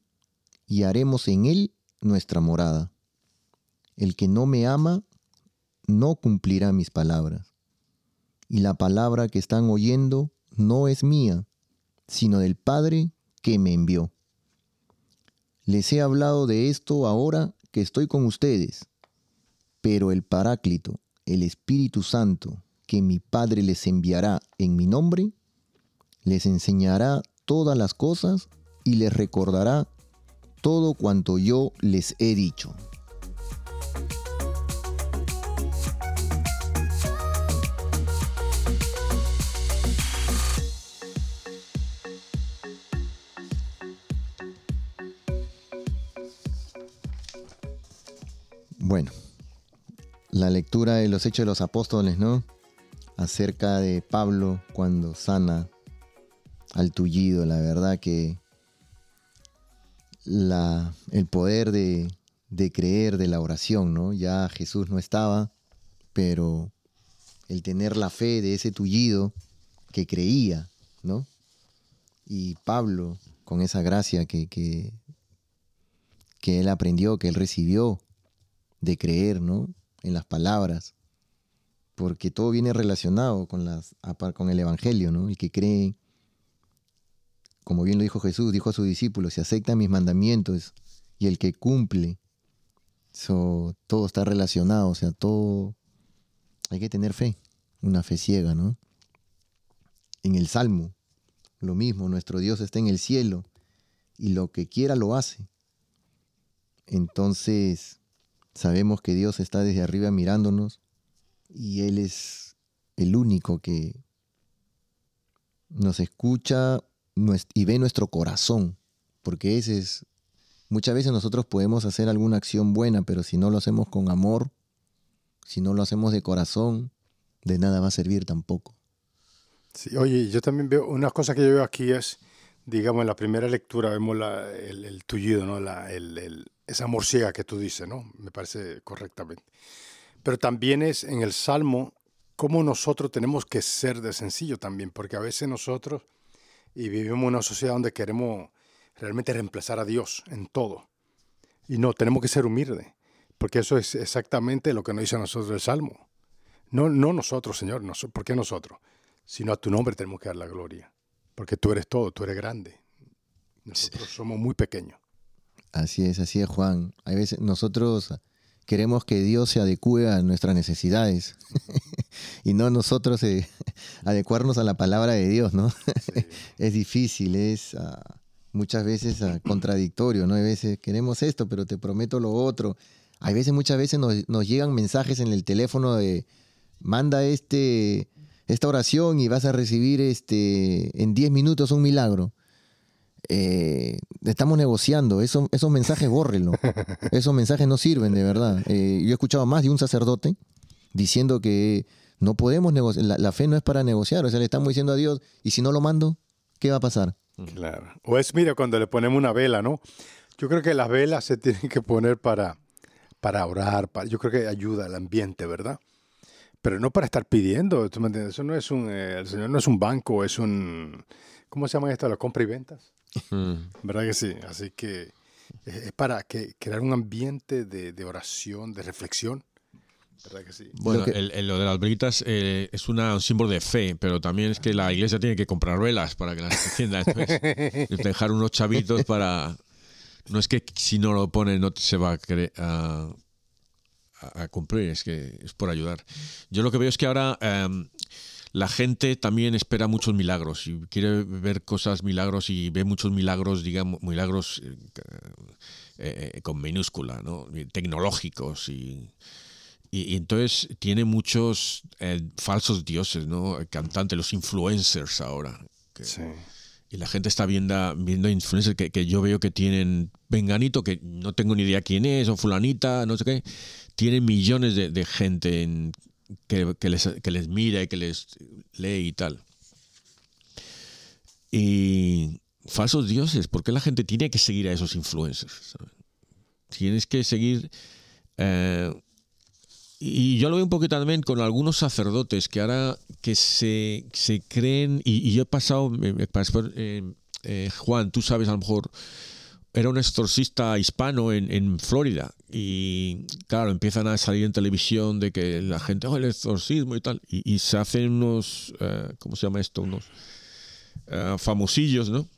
y haremos en él nuestra morada. El que no me ama no cumplirá mis palabras. Y la palabra que están oyendo no es mía, sino del Padre que me envió. Les he hablado de esto ahora que estoy con ustedes, pero el Paráclito, el Espíritu Santo, que mi Padre les enviará en mi nombre, les enseñará todas las cosas y les recordará todo cuanto yo les he dicho. Bueno, la lectura de los Hechos de los Apóstoles, ¿no? Acerca de Pablo cuando sana al tullido, la verdad que la, el poder de, de creer de la oración, ¿no? Ya Jesús no estaba, pero el tener la fe de ese tullido que creía, ¿no? Y Pablo, con esa gracia que, que, que él aprendió, que él recibió, de creer, ¿no? En las palabras, porque todo viene relacionado con, las, con el Evangelio, ¿no? El que cree, como bien lo dijo Jesús, dijo a sus discípulos, si acepta mis mandamientos y el que cumple, todo está relacionado, o sea, todo, hay que tener fe, una fe ciega, ¿no? En el Salmo, lo mismo, nuestro Dios está en el cielo y lo que quiera lo hace. Entonces, Sabemos que Dios está desde arriba mirándonos y Él es el único que nos escucha y ve nuestro corazón, porque ese es, muchas veces nosotros podemos hacer alguna acción buena, pero si no lo hacemos con amor, si no lo hacemos de corazón, de nada va a servir tampoco. Sí, oye, yo también veo, una cosa que yo veo aquí es, digamos, en la primera lectura vemos el, tullido, ¿no? La, esa morciega que tú dices, ¿no? Me parece correctamente. Pero también es en el Salmo cómo nosotros tenemos que ser de sencillo también, porque a veces nosotros, y vivimos en una sociedad donde queremos realmente reemplazar a Dios en todo. Y no, tenemos que ser humildes, porque eso es exactamente lo que nos dice a nosotros el Salmo. No, no nosotros, Señor, no, ¿por qué nosotros? Sino a tu nombre tenemos que dar la gloria, porque tú eres todo, tú eres grande. Nosotros somos muy pequeños. Así es, así es, Juan. Hay veces nosotros queremos que Dios se adecue a nuestras necesidades y no nosotros eh, adecuarnos a la palabra de Dios, ¿no? es difícil, es ah, muchas veces ah, contradictorio, ¿no? Hay veces queremos esto, pero te prometo lo otro. Hay veces, muchas veces nos, nos llegan mensajes en el teléfono de manda este, esta oración y vas a recibir este, en 10 minutos un milagro. Eh, estamos negociando, esos mensajes bórrenlo, esos mensajes no sirven de verdad. Eh, yo he escuchado más de un sacerdote diciendo que no podemos negociar, la, fe no es para negociar, o sea, le estamos diciendo a Dios, y si no lo mando, ¿qué va a pasar? Claro. O es, mira, cuando le ponemos una vela, ¿no? Yo creo que las velas se tienen que poner para, para orar, yo creo que ayuda al ambiente, ¿verdad? Pero no para estar pidiendo, ¿tú me entiendes? Eso no es un, eh, el Señor no es un banco, es un, ¿cómo se llama esto? La compra y ventas. ¿Verdad que sí? Así que es para que, crear un ambiente de, oración, de reflexión. ¿Verdad que sí? Bueno, lo de las velitas eh, es una, un símbolo de fe, pero también es que la iglesia tiene que comprar velas para que las encienda. Entonces, dejar unos chavitos para. No es que si no lo pone no se va a, a, cumplir, es que es por ayudar. Yo lo que veo es que ahora. Em, la gente también espera muchos milagros y quiere ver cosas milagros y ve muchos milagros, digamos, milagros eh, eh, con minúscula, ¿no? tecnológicos y, y, entonces tiene muchos eh, falsos dioses, ¿no? Cantantes, los influencers ahora. sí. Y la gente está viendo, viendo influencers que, que, yo veo que tienen Venganito, que no tengo ni idea quién es, o fulanita, no sé qué. Tienen millones de, de gente en, que, les, que les mira y que les lee y tal. Y falsos dioses, ¿por qué la gente tiene que seguir a esos influencers? Tienes que seguir... Eh, y yo lo veo un poquito también con algunos sacerdotes que ahora que se, se creen, y, yo he pasado, eh, eh, Juan, tú sabes a lo mejor era un exorcista hispano en, en Florida. Y claro, empiezan a salir en televisión de que la gente, oh, el exorcismo y tal. Y, y se hacen unos, eh, ¿cómo se llama esto? Unos eh, famosillos, ¿no?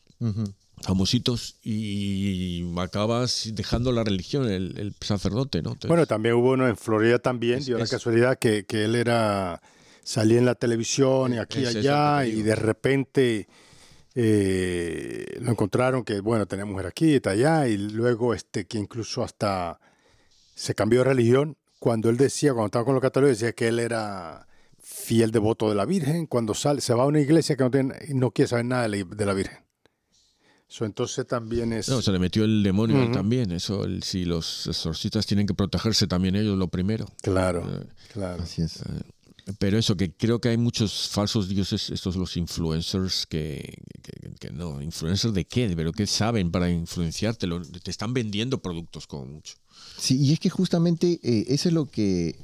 Famositos. Y acabas dejando la religión, el, el sacerdote, ¿no? Entonces, Bueno, también hubo uno en Florida también, Es- dio la es- casualidad que, que él era, salía en la televisión y aquí y allá, y de repente eh, lo encontraron que, bueno, tenía mujer aquí, está allá, y luego este, que incluso hasta se cambió de religión. Cuando él decía, cuando estaba con los católicos, decía que él era fiel devoto de la Virgen. Cuando sale, se va a una iglesia que no, tiene, no quiere saber nada de la, de la Virgen. Eso entonces también es... no, se le metió el demonio también. Eso, el- si los exorcistas tienen que protegerse también ellos, lo primero. Claro, Eh, claro. Así es. Pero eso, que creo que hay muchos falsos dioses, estos los influencers, que, no, influencers de qué, pero qué saben para influenciarte, te están vendiendo productos como mucho. Sí, y es que justamente eh, eso es lo que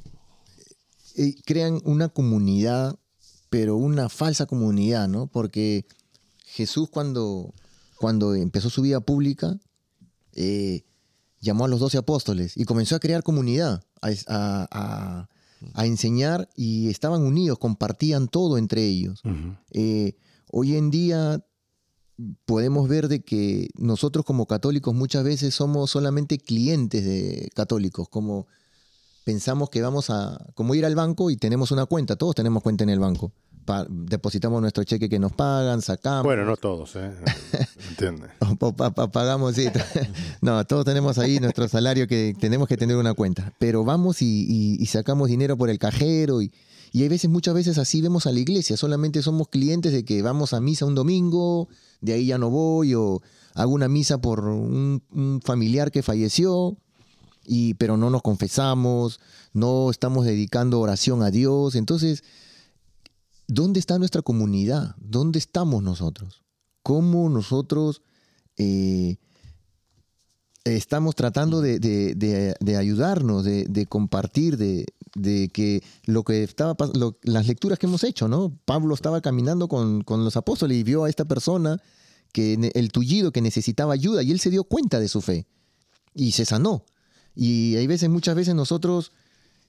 eh, crean una comunidad, pero una falsa comunidad, ¿no? Porque Jesús cuando, cuando empezó su vida pública, eh, llamó a los doce apóstoles y comenzó a crear comunidad, a- a enseñar y estaban unidos, compartían todo entre ellos. Eh, hoy en día podemos ver de que nosotros como católicos muchas veces somos solamente clientes de católicos, como pensamos que vamos a, como ir al banco y tenemos una cuenta, todos tenemos cuenta en el banco. Depositamos nuestro cheque que nos pagan, sacamos, Bueno, no todos, ¿eh? Pa- pagamos, sí. no, todos tenemos ahí nuestro salario que tenemos que tener una cuenta, pero vamos y, y- y sacamos dinero por el cajero y, y hay veces, muchas veces así vemos a la iglesia, solamente somos clientes de que vamos a misa un domingo, de ahí ya no voy o hago una misa por un, un familiar que falleció, y, pero no nos confesamos, no estamos dedicando oración a Dios, entonces, ¿dónde está nuestra comunidad? ¿Dónde estamos nosotros? ¿Cómo nosotros eh, estamos tratando de, de- de- ayudarnos, de, compartir, de, que lo que estaba las lecturas que hemos hecho, ¿no? Pablo estaba caminando con, con los apóstoles y vio a esta persona que el tullido que necesitaba ayuda y él se dio cuenta de su fe y se sanó. Y hay veces, muchas veces nosotros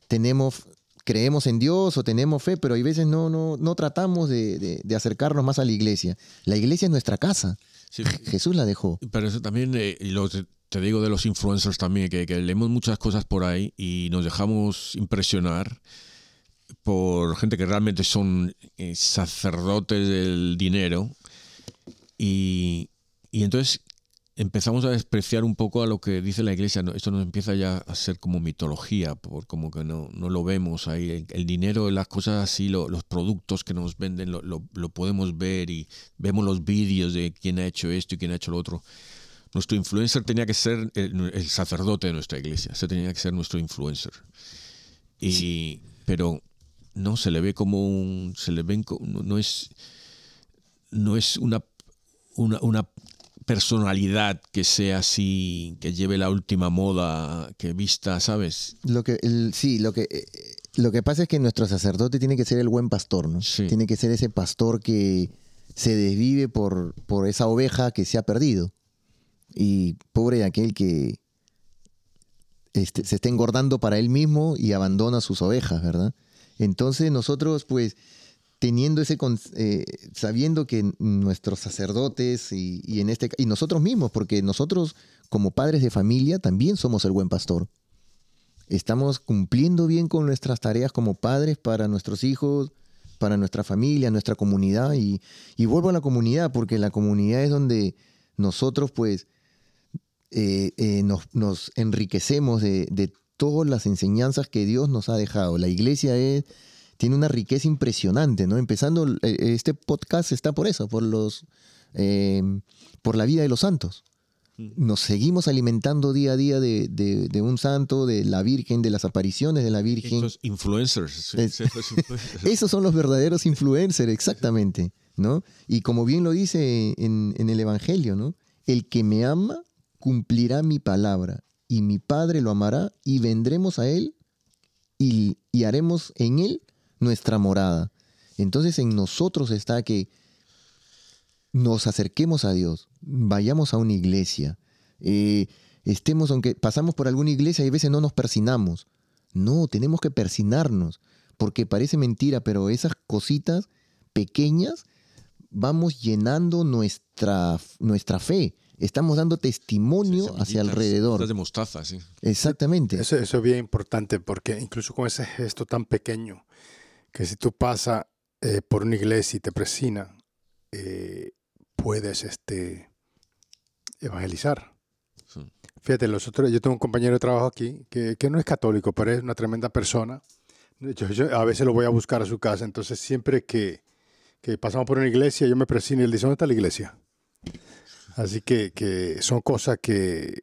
tenemos, creemos en Dios o tenemos fe, pero hay veces no, no, no tratamos de, de- de acercarnos más a la iglesia. La iglesia es nuestra casa. Sí, Jesús la dejó. pero eso también, eh, lo te, te digo de los influencers también, que, que leemos muchas cosas por ahí y nos dejamos impresionar por gente que realmente son eh, sacerdotes del dinero y, y entonces empezamos a despreciar un poco a lo que dice la iglesia. Esto nos empieza ya a ser como mitología, por como que no, no lo vemos ahí. El, dinero, las cosas así, lo- los productos que nos venden, lo, lo- lo podemos ver y vemos los vídeos de quién ha hecho esto y quién ha hecho lo otro. Nuestro influencer tenía que ser el, el sacerdote de nuestra iglesia, ese tenía que ser nuestro influencer. Y, Pero no se le ve como un. Se le ven no, no es. No es una, una, una personalidad que sea así, que lleve la última moda, que vista, ¿sabes? Lo que, el- sí, lo que, eh, lo que pasa es que nuestro sacerdote tiene que ser el buen pastor, ¿no? Sí. Tiene que ser ese pastor que se desvive por, por esa oveja que se ha perdido. Y pobre de aquel que este, se está engordando para él mismo y abandona sus ovejas, ¿verdad? Entonces nosotros, pues, teniendo ese, eh, sabiendo que nuestros sacerdotes y, y en este y nosotros mismos, porque nosotros como padres de familia también somos el buen pastor estamos cumpliendo bien con nuestras tareas como padres para nuestros hijos, para nuestra familia, nuestra comunidad. Y, y vuelvo a la comunidad, porque la comunidad es donde nosotros pues eh, eh, nos, nos enriquecemos de, de todas las enseñanzas que Dios nos ha dejado. La iglesia es, tiene una riqueza impresionante, ¿no? Empezando, eh, este podcast está por eso, por los... eh, por la vida de los santos nos seguimos alimentando día a día de, de- de un santo, de la Virgen, de las apariciones de la Virgen. Estos influencers. Es-. Esos son los verdaderos influencers, exactamente, ¿no? Y como bien lo dice en, en el Evangelio, ¿no? El que me ama cumplirá mi palabra y mi Padre lo amará y vendremos a él y, y haremos en él nuestra morada. Entonces en nosotros está que nos acerquemos a Dios, vayamos a una iglesia, eh, estemos, aunque pasamos por alguna iglesia y a veces no nos persinamos. No, tenemos que persinarnos, porque parece mentira, pero esas cositas pequeñas vamos llenando nuestra, nuestra fe. Estamos dando testimonio hacia alrededor. de mostaza, sí. Exactamente. Eso, eso es bien importante porque incluso con ese gesto tan pequeño, que si tú pasas eh, por una iglesia y te presina, eh, puedes este, evangelizar. Sí. Fíjate, los otros, yo tengo un compañero de trabajo aquí que, que no es católico, pero es una tremenda persona. Yo, yo a veces lo voy a buscar a su casa, entonces siempre que, que pasamos por una iglesia, yo me presino y él dice, ¿dónde está la iglesia? Así que, que son cosas que...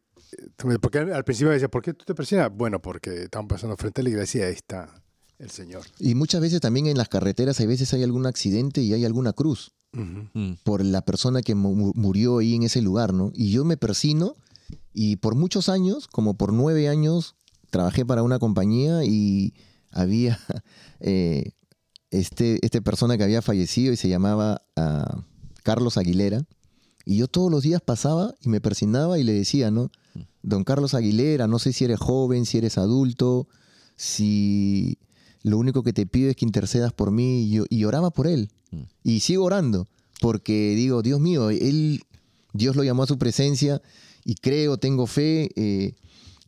Porque al principio me decía, ¿por qué tú te presionas? Bueno, porque estamos pasando frente a la iglesia y ahí está el Señor. Y muchas veces también en las carreteras, hay veces hay algún accidente y hay alguna cruz. Mm. por la persona que mu- mu- murió ahí en ese lugar, ¿no? Y yo me persino y por muchos años, como por nueve años, trabajé para una compañía y había eh, este, este persona que había fallecido y se llamaba ah, Carlos Aguilera. Y yo todos los días pasaba y me persinaba y le decía, ¿no? Don Carlos Aguilera, no sé si eres joven, si eres adulto, si lo único que te pido es que intercedas por mí. Y, yo, y oraba por él. Mm. Y sigo orando, porque digo, Dios mío, él, Dios lo llamó a su presencia y creo, tengo fe. eh,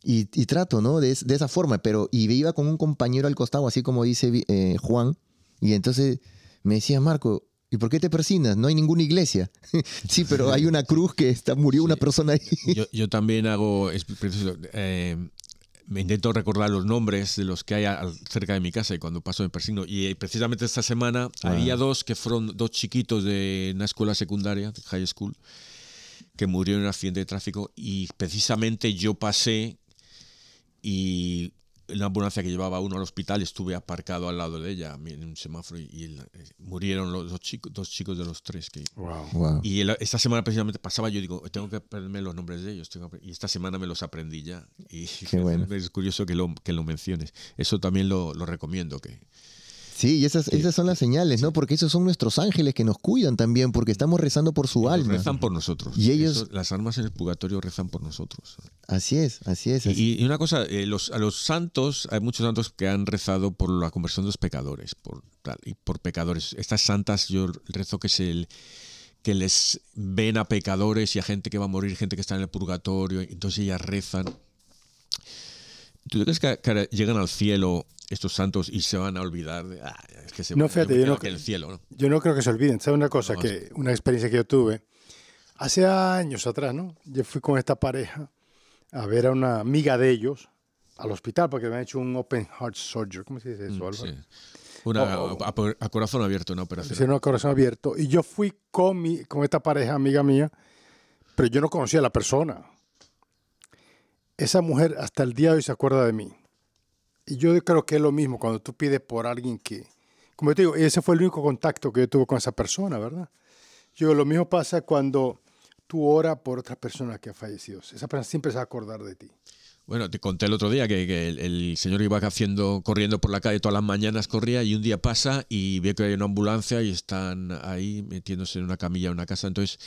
y, y trato, ¿no? De, es- de esa forma, pero y iba con un compañero al costado, así como dice eh, Juan, y entonces me decía, Marco, ¿y por qué te persinas? No hay ninguna iglesia. sí, pero hay una cruz que está, murió una persona ahí. Yo, yo también hago, eh, me intento recordar los nombres de los que hay cerca de mi casa y cuando paso me persigno. Y eh, precisamente esta semana Ah. había dos que fueron dos chiquitos de una escuela secundaria, de high school, que murieron en un accidente de tráfico y precisamente yo pasé y la ambulancia que llevaba uno al hospital estuve aparcado al lado de ella en un semáforo y, y el- eh, murieron los dos chicos, dos chicos de los tres que Wow. Wow. y el- esta semana precisamente pasaba, yo digo, tengo que aprenderme los nombres de ellos. tengo que- y esta semana me los aprendí ya. Y Qué bueno. es curioso que lo, que lo menciones. Eso también lo, lo recomiendo. Que, Sí, y esas, esas son las señales, ¿no? Porque esos son nuestros ángeles que nos cuidan también, porque estamos rezando por su ellos alma. rezan por nosotros. Y ellos- Eso, las almas en el purgatorio rezan por nosotros. Así es, así es. así- Y, y una cosa, eh, los, a los santos, hay muchos santos que han rezado por la conversión de los pecadores, por tal, y por pecadores. Estas santas, yo rezo que se el- que les ven a pecadores y a gente que va a morir, gente que está en el purgatorio, entonces ellas rezan. ¿Tú crees que, que llegan al cielo estos santos y se van a olvidar de, "Ah, es que se No, fíjate, yo no cre- el cielo, ¿no? Yo no creo que se olviden. ¿Sabes una cosa? No, que una experiencia que yo tuve hace años atrás, ¿no? Yo fui con esta pareja a ver a una amiga de ellos al hospital porque me han hecho un open heart surgery. ¿Cómo se dice eso, Mm, Álvaro? sí. Una, Oh. a, a corazón abierto, una operación. Hicieron un corazón abierto. Y yo fui con, mi, con esta pareja, amiga mía, pero yo no conocía a la persona. Esa mujer hasta el día de hoy se acuerda de mí. Y yo creo que es lo mismo cuando tú pides por alguien que, como yo te digo, ese fue el único contacto que yo tuve con esa persona, ¿verdad? Yo lo mismo pasa cuando tú oras por otra persona que ha fallecido. Esa persona siempre se va a acordar de ti. Bueno, te conté el otro día que, el, el señor iba haciendo, corriendo por la calle todas las mañanas, corría y un día pasa y ve que hay una ambulancia y están ahí metiéndose en una camilla en una casa. Entonces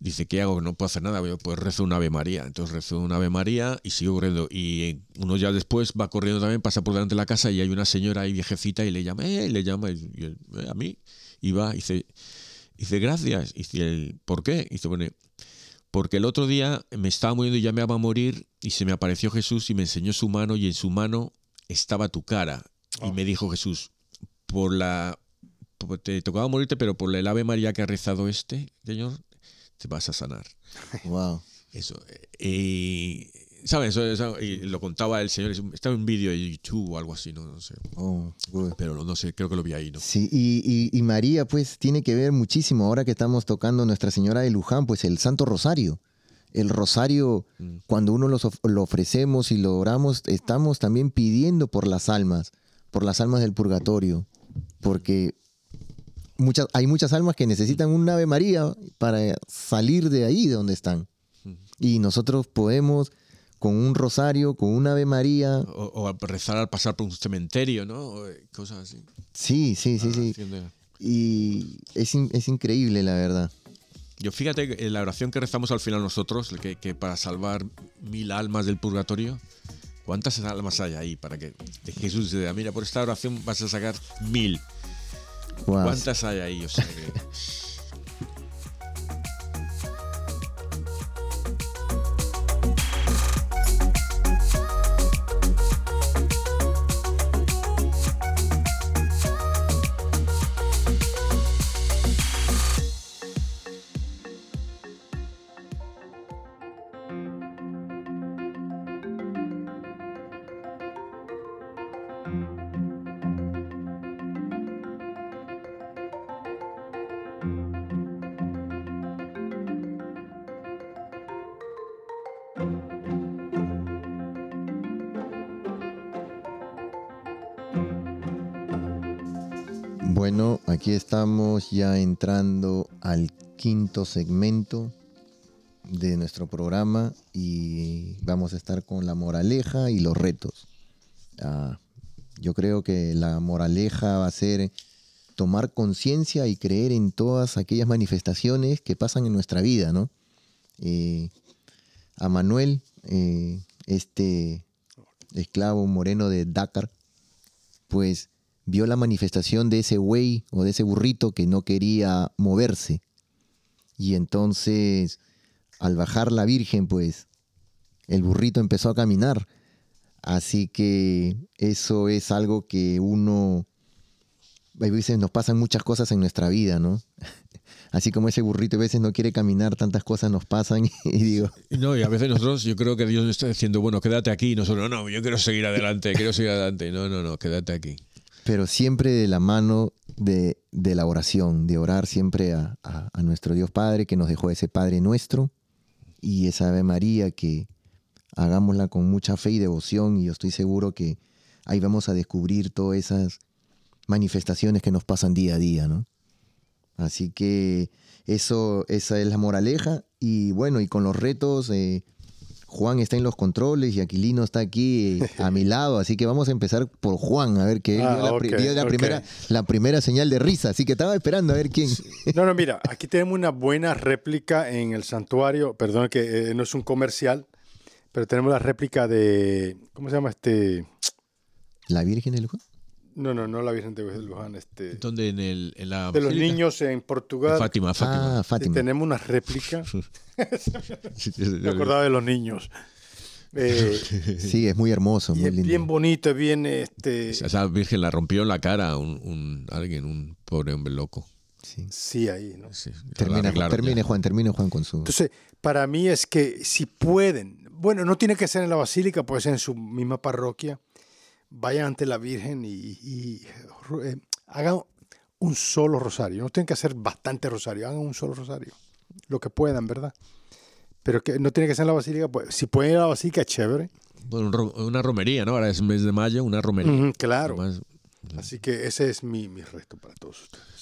dice, ¿qué hago? No puedo hacer nada. Yo, Pues rezo un Ave María. Entonces rezo un Ave María y sigo corriendo. Y eh, unos días después va corriendo también, pasa por delante de la casa y hay una señora ahí viejecita y le llama, eh, y le llama, y, y él, "Eh, a mí. Y va y dice, dice, gracias. Y dice, él, ¿por qué? Y dice, bueno, porque el otro día me estaba muriendo y ya me iba a morir y se me apareció Jesús y me enseñó su mano y en su mano estaba tu cara. Y Oh. me dijo Jesús, por la... te tocaba morirte, pero por el Ave María que ha rezado este, Señor, te vas a sanar. Wow. Eso. eh, Y, ¿sabes? Eso, eso- y lo contaba el Señor. Estaba en un vídeo de YouTube o algo así, no, no sé. Oh, good. Pero no sé, creo que lo vi ahí, ¿no? Sí, y, y- y María, pues, tiene que ver muchísimo ahora que estamos tocando Nuestra Señora de Luján, pues el Santo Rosario. El rosario, Mm. cuando uno los of- lo ofrecemos y lo oramos, estamos también pidiendo por las almas, por las almas del purgatorio, porque muchas, hay muchas almas que necesitan un Ave María para salir de ahí de donde están. Y nosotros podemos, con un rosario, con un Ave María, O, o rezar al pasar por un cementerio, ¿no? O, eh, cosas así. sí, sí, sí, sí. Haciendo- Y es, es increíble, la verdad. Yo fíjate en la oración que rezamos al final nosotros, que, que para salvar mil almas del purgatorio, ¿cuántas almas hay ahí? Para que Jesús diga, mira, por esta oración vas a sacar mil. Guau. ¿Cuántas hay ahí? O sea que- estamos ya entrando al quinto segmento de nuestro programa y vamos a estar con la moraleja y los retos. Ah, yo creo que la moraleja va a ser tomar conciencia y creer en todas aquellas manifestaciones que pasan en nuestra vida, ¿no? Eh, a Manuel, eh, este esclavo moreno de Dakar, pues vio la manifestación de ese güey o de ese burrito que no quería moverse. Y entonces, al bajar la Virgen, pues el burrito empezó a caminar. Así que eso es algo que uno, a veces nos pasan muchas cosas en nuestra vida, ¿no? Así como ese burrito a veces no quiere caminar, tantas cosas nos pasan y digo, No, y a veces nosotros, yo creo que Dios nos está diciendo, bueno, quédate aquí. Nosotros, no, yo quiero seguir adelante, quiero seguir adelante. No, no, no, quédate aquí. Pero siempre de la mano de, de la oración, de orar siempre a, a- nuestro Dios Padre que nos dejó ese Padre nuestro y esa Ave María que hagámosla con mucha fe y devoción y yo estoy seguro que ahí vamos a descubrir todas esas manifestaciones que nos pasan día a día, ¿no? Así que eso, esa es la moraleja y bueno, y con los retos... eh, Juan está en los controles y Aquilino está aquí eh, a mi lado, así que vamos a empezar por Juan, a ver qué Ah, dio la, dio primera, la primera señal de risa, así que estaba esperando a ver quién. No, no, mira, aquí tenemos una buena réplica en el santuario. Perdón que eh, no es un comercial, pero tenemos la réplica de. ¿Cómo se llama este? ¿La Virgen del Juan? No, no, no la Virgen de Luján, este. Donde en, el, en la. De los basílica? niños en En Portugal. Fátima, Fátima. Ah, Fátima. tenemos una réplica. Me acordaba de los niños. Eh, Sí, es muy hermoso, muy es lindo. bien bonito, es bien este. Esa virgen la rompió en la cara a un, un- alguien, un pobre hombre loco. Sí. Sí, ahí, ¿no? Sí, Termina, termine ya. Juan, termine Juan con su... Entonces, para mí es que si pueden, bueno, no tiene que ser en la basílica, puede ser en su misma parroquia, vayan ante la Virgen y, y, eh, hagan un solo rosario. No tienen que hacer bastante rosario, hagan un solo rosario, lo que puedan, ¿verdad? Pero que no tiene que ser en la basílica, pues si pueden ir a la basílica, chévere. Bueno, una romería, ¿no? Ahora es mes de mayo, una romería. Claro. Además, Así que ese es mi, mi reto para todos ustedes.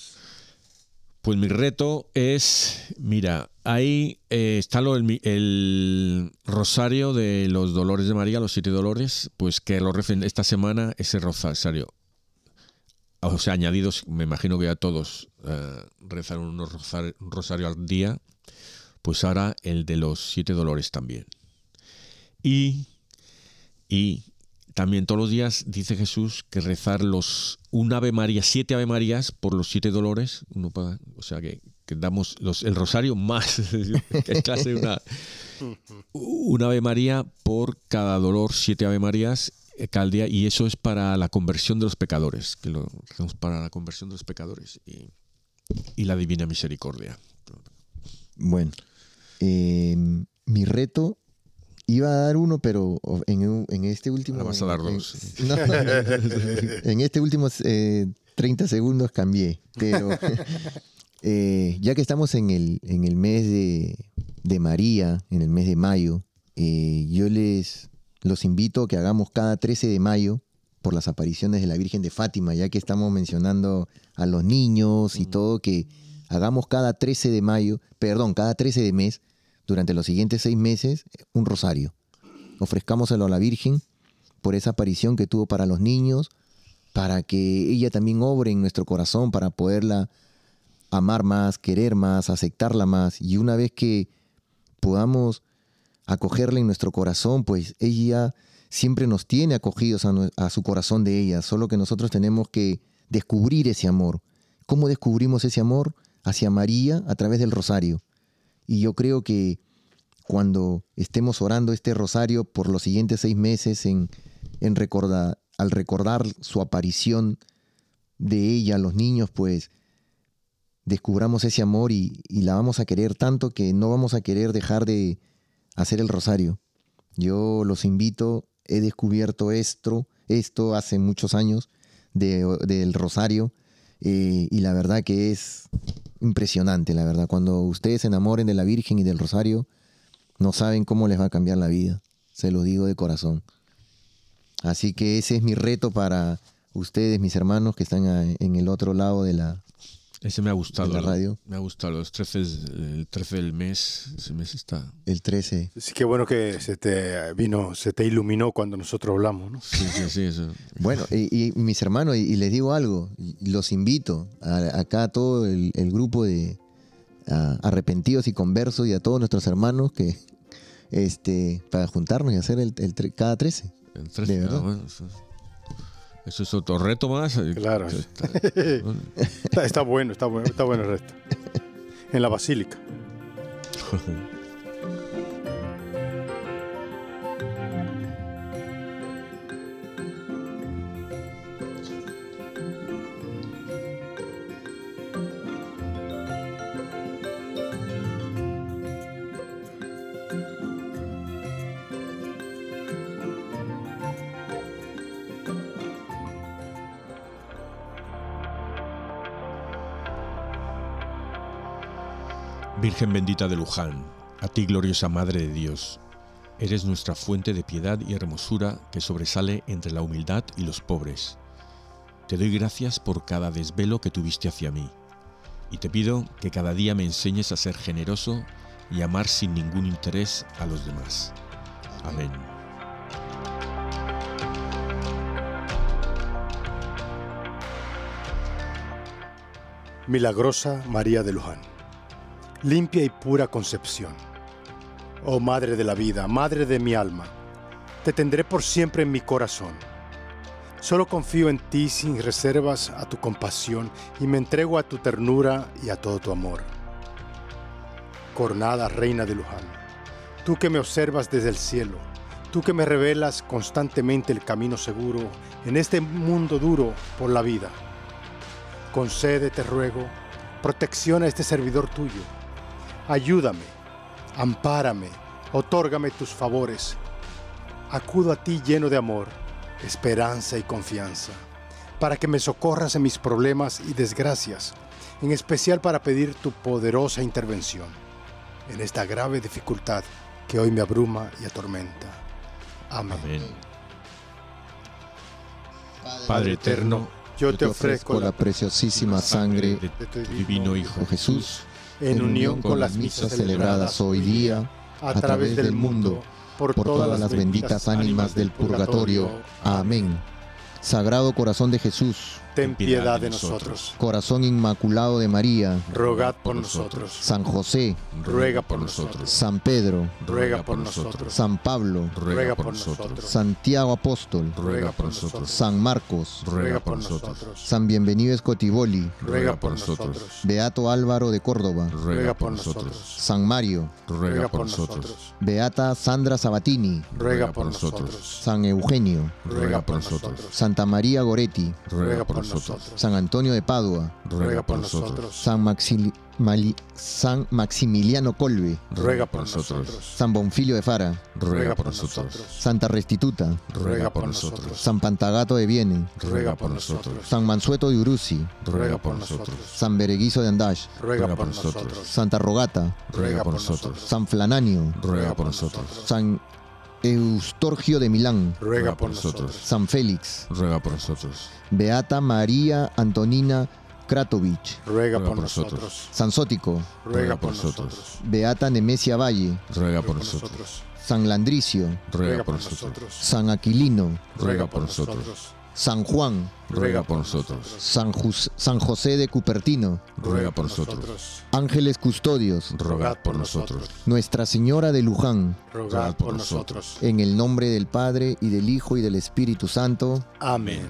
Pues mi reto es, mira, ahí eh, está lo, el, rosario de los dolores de María, los siete dolores, pues que lo esta semana ese rosario. O sea, añadidos, me imagino que a todos eh, rezar unos rosar- un rosario al día, pues ahora el de los siete dolores también. Y, y también todos los días dice Jesús que rezar los un Ave María, siete Ave Marías por los siete dolores, uno para, o sea que, que damos los, el rosario más, que es casi una, un Ave María por cada dolor, siete Ave Marías eh, cada día, y eso es para la conversión de los pecadores, que lo hacemos para la conversión de los pecadores y, y la divina misericordia. Bueno, eh, mi reto iba a dar uno, pero en, este último... Ahora vas a dar en- dos. no, en este último eh, 30 segundos cambié, pero eh, ya que estamos en el, en el mes de, de María, en el mes de mayo, eh, yo les los invito a que hagamos cada 13 de mayo por las apariciones de la Virgen de Fátima, ya que estamos mencionando a los niños y todo, que hagamos cada 13 de mayo, perdón, cada 13 de mes, durante los siguientes seis meses, un rosario. Ofrezcámoselo a la Virgen por esa aparición que tuvo para los niños, para que ella también obre en nuestro corazón, para poderla amar más, querer más, aceptarla más. Y una vez que podamos acogerla en nuestro corazón, pues ella siempre nos tiene acogidos a, a su corazón de ella, solo que nosotros tenemos que descubrir ese amor. ¿Cómo descubrimos ese amor? Hacia María a través del rosario. Y yo creo que cuando estemos orando este rosario por los siguientes seis meses en, en recorda- al recordar su aparición de ella a los niños, pues descubramos ese amor y, y la vamos a querer tanto que no vamos a querer dejar de hacer el rosario. Yo los invito, he descubierto esto, esto hace muchos años de- del rosario eh, y la verdad que es impresionante, la verdad. Cuando ustedes se enamoren de la Virgen y del rosario, no saben cómo les va a cambiar la vida. Se lo digo de corazón. Así que ese es mi reto para ustedes, mis hermanos, que están en el otro lado de la... Ese me ha gustado. La radio. Me ha gustado. Los 13, el 13 del mes. Ese mes está. El 13. Sí, qué bueno que se te vino, se te iluminó cuando nosotros hablamos, ¿no? Sí, sí, sí. eso. Bueno, y, y mis hermanos, y, y les digo algo, los invito a, acá a todo el, el grupo de a- arrepentidos y conversos y a todos nuestros hermanos que este para juntarnos y hacer el, el cada 13. El 13, De verdad. ah, bueno, eso, eso es otro reto más. eh, Claro. está- bueno. Está, está bueno, está bueno, está bueno el resto. En la basílica. Virgen bendita de Luján, a ti gloriosa Madre de Dios, eres nuestra fuente de piedad y hermosura que sobresale entre la humildad y los pobres. Te doy gracias por cada desvelo que tuviste hacia mí, y te pido que cada día me enseñes a ser generoso y amar sin ningún interés a los demás. Amén. Milagrosa María de Luján. Limpia y pura concepción. Oh Madre de la vida, Madre de mi alma, te tendré por siempre en mi corazón. Solo confío en ti sin reservas a tu compasión y me entrego a tu ternura y a todo tu amor. Coronada Reina de Luján, tú que me observas desde el cielo, tú que me revelas constantemente el camino seguro en este mundo duro por la vida. Concede, te ruego, protección a este servidor tuyo. Ayúdame, ampárame, otórgame tus favores. Acudo a ti lleno de amor, esperanza y confianza, para que me socorras en mis problemas y desgracias, en especial para pedir tu poderosa intervención en esta grave dificultad que hoy me abruma y atormenta. Amén. Amén. Padre eterno, Yo te ofrezco la preciosísima sangre de tu divino Hijo Jesús en unión con las misas celebradas hoy día a través del mundo, por, todas las benditas ánimas del purgatorio. Amén. Sagrado Corazón de Jesús, Ten piedad de nosotros. Corazón Inmaculado de María, Rogad por nosotros. San José, Ruega por nosotros. San Pedro, Ruega por nosotros. San Pablo, Ruega por nosotros. Santiago Apóstol, ruega por nosotros. San Marcos, Ruega por nosotros. San Bienvenido Escotiboli, Ruega por nosotros. Beato Álvaro de Córdoba, Ruega por nosotros. San Mario, Ruega por nosotros. Beata Sandra Sabatini, Ruega por nosotros. San Eugenio, Ruega por nosotros. Santa María Goretti, Ruega por nosotros. San Antonio de Padua, Ruega por nosotros. San, Maxili- Mali- San Maximiliano Colbe, Ruega por nosotros. San Bonfilio de Fara, Ruega por nosotros. Santa Restituta, Ruega por nosotros. San Pantagato de Viene, Ruega por nosotros. San Mansueto de Uruzi, Ruega por nosotros. San Bereguizo de Andash, Ruega por nosotros. Santa Rogata, Ruega por nosotros. San Flananio, Ruega por nosotros. San Eustorgio de Milán, Ruega por nosotros. San Félix, Ruega por nosotros. Beata María Antonina Kratovich, Ruega Ruega por por nosotros. San Sótico, Ruega por nosotros. nosotros. Beata Nemesia Valle, Ruega por por nosotros. San Landricio, Ruega por nosotros. San Aquilino, Ruega por nosotros. San Juan, ruega por nosotros. San, Jus- San José de Cupertino, Ruega por nosotros. ángeles custodios, Rogad por nosotros. Nuestra Señora de Luján, Rogad por nosotros. en el nombre del Padre y del Hijo y del Espíritu Santo. Amén.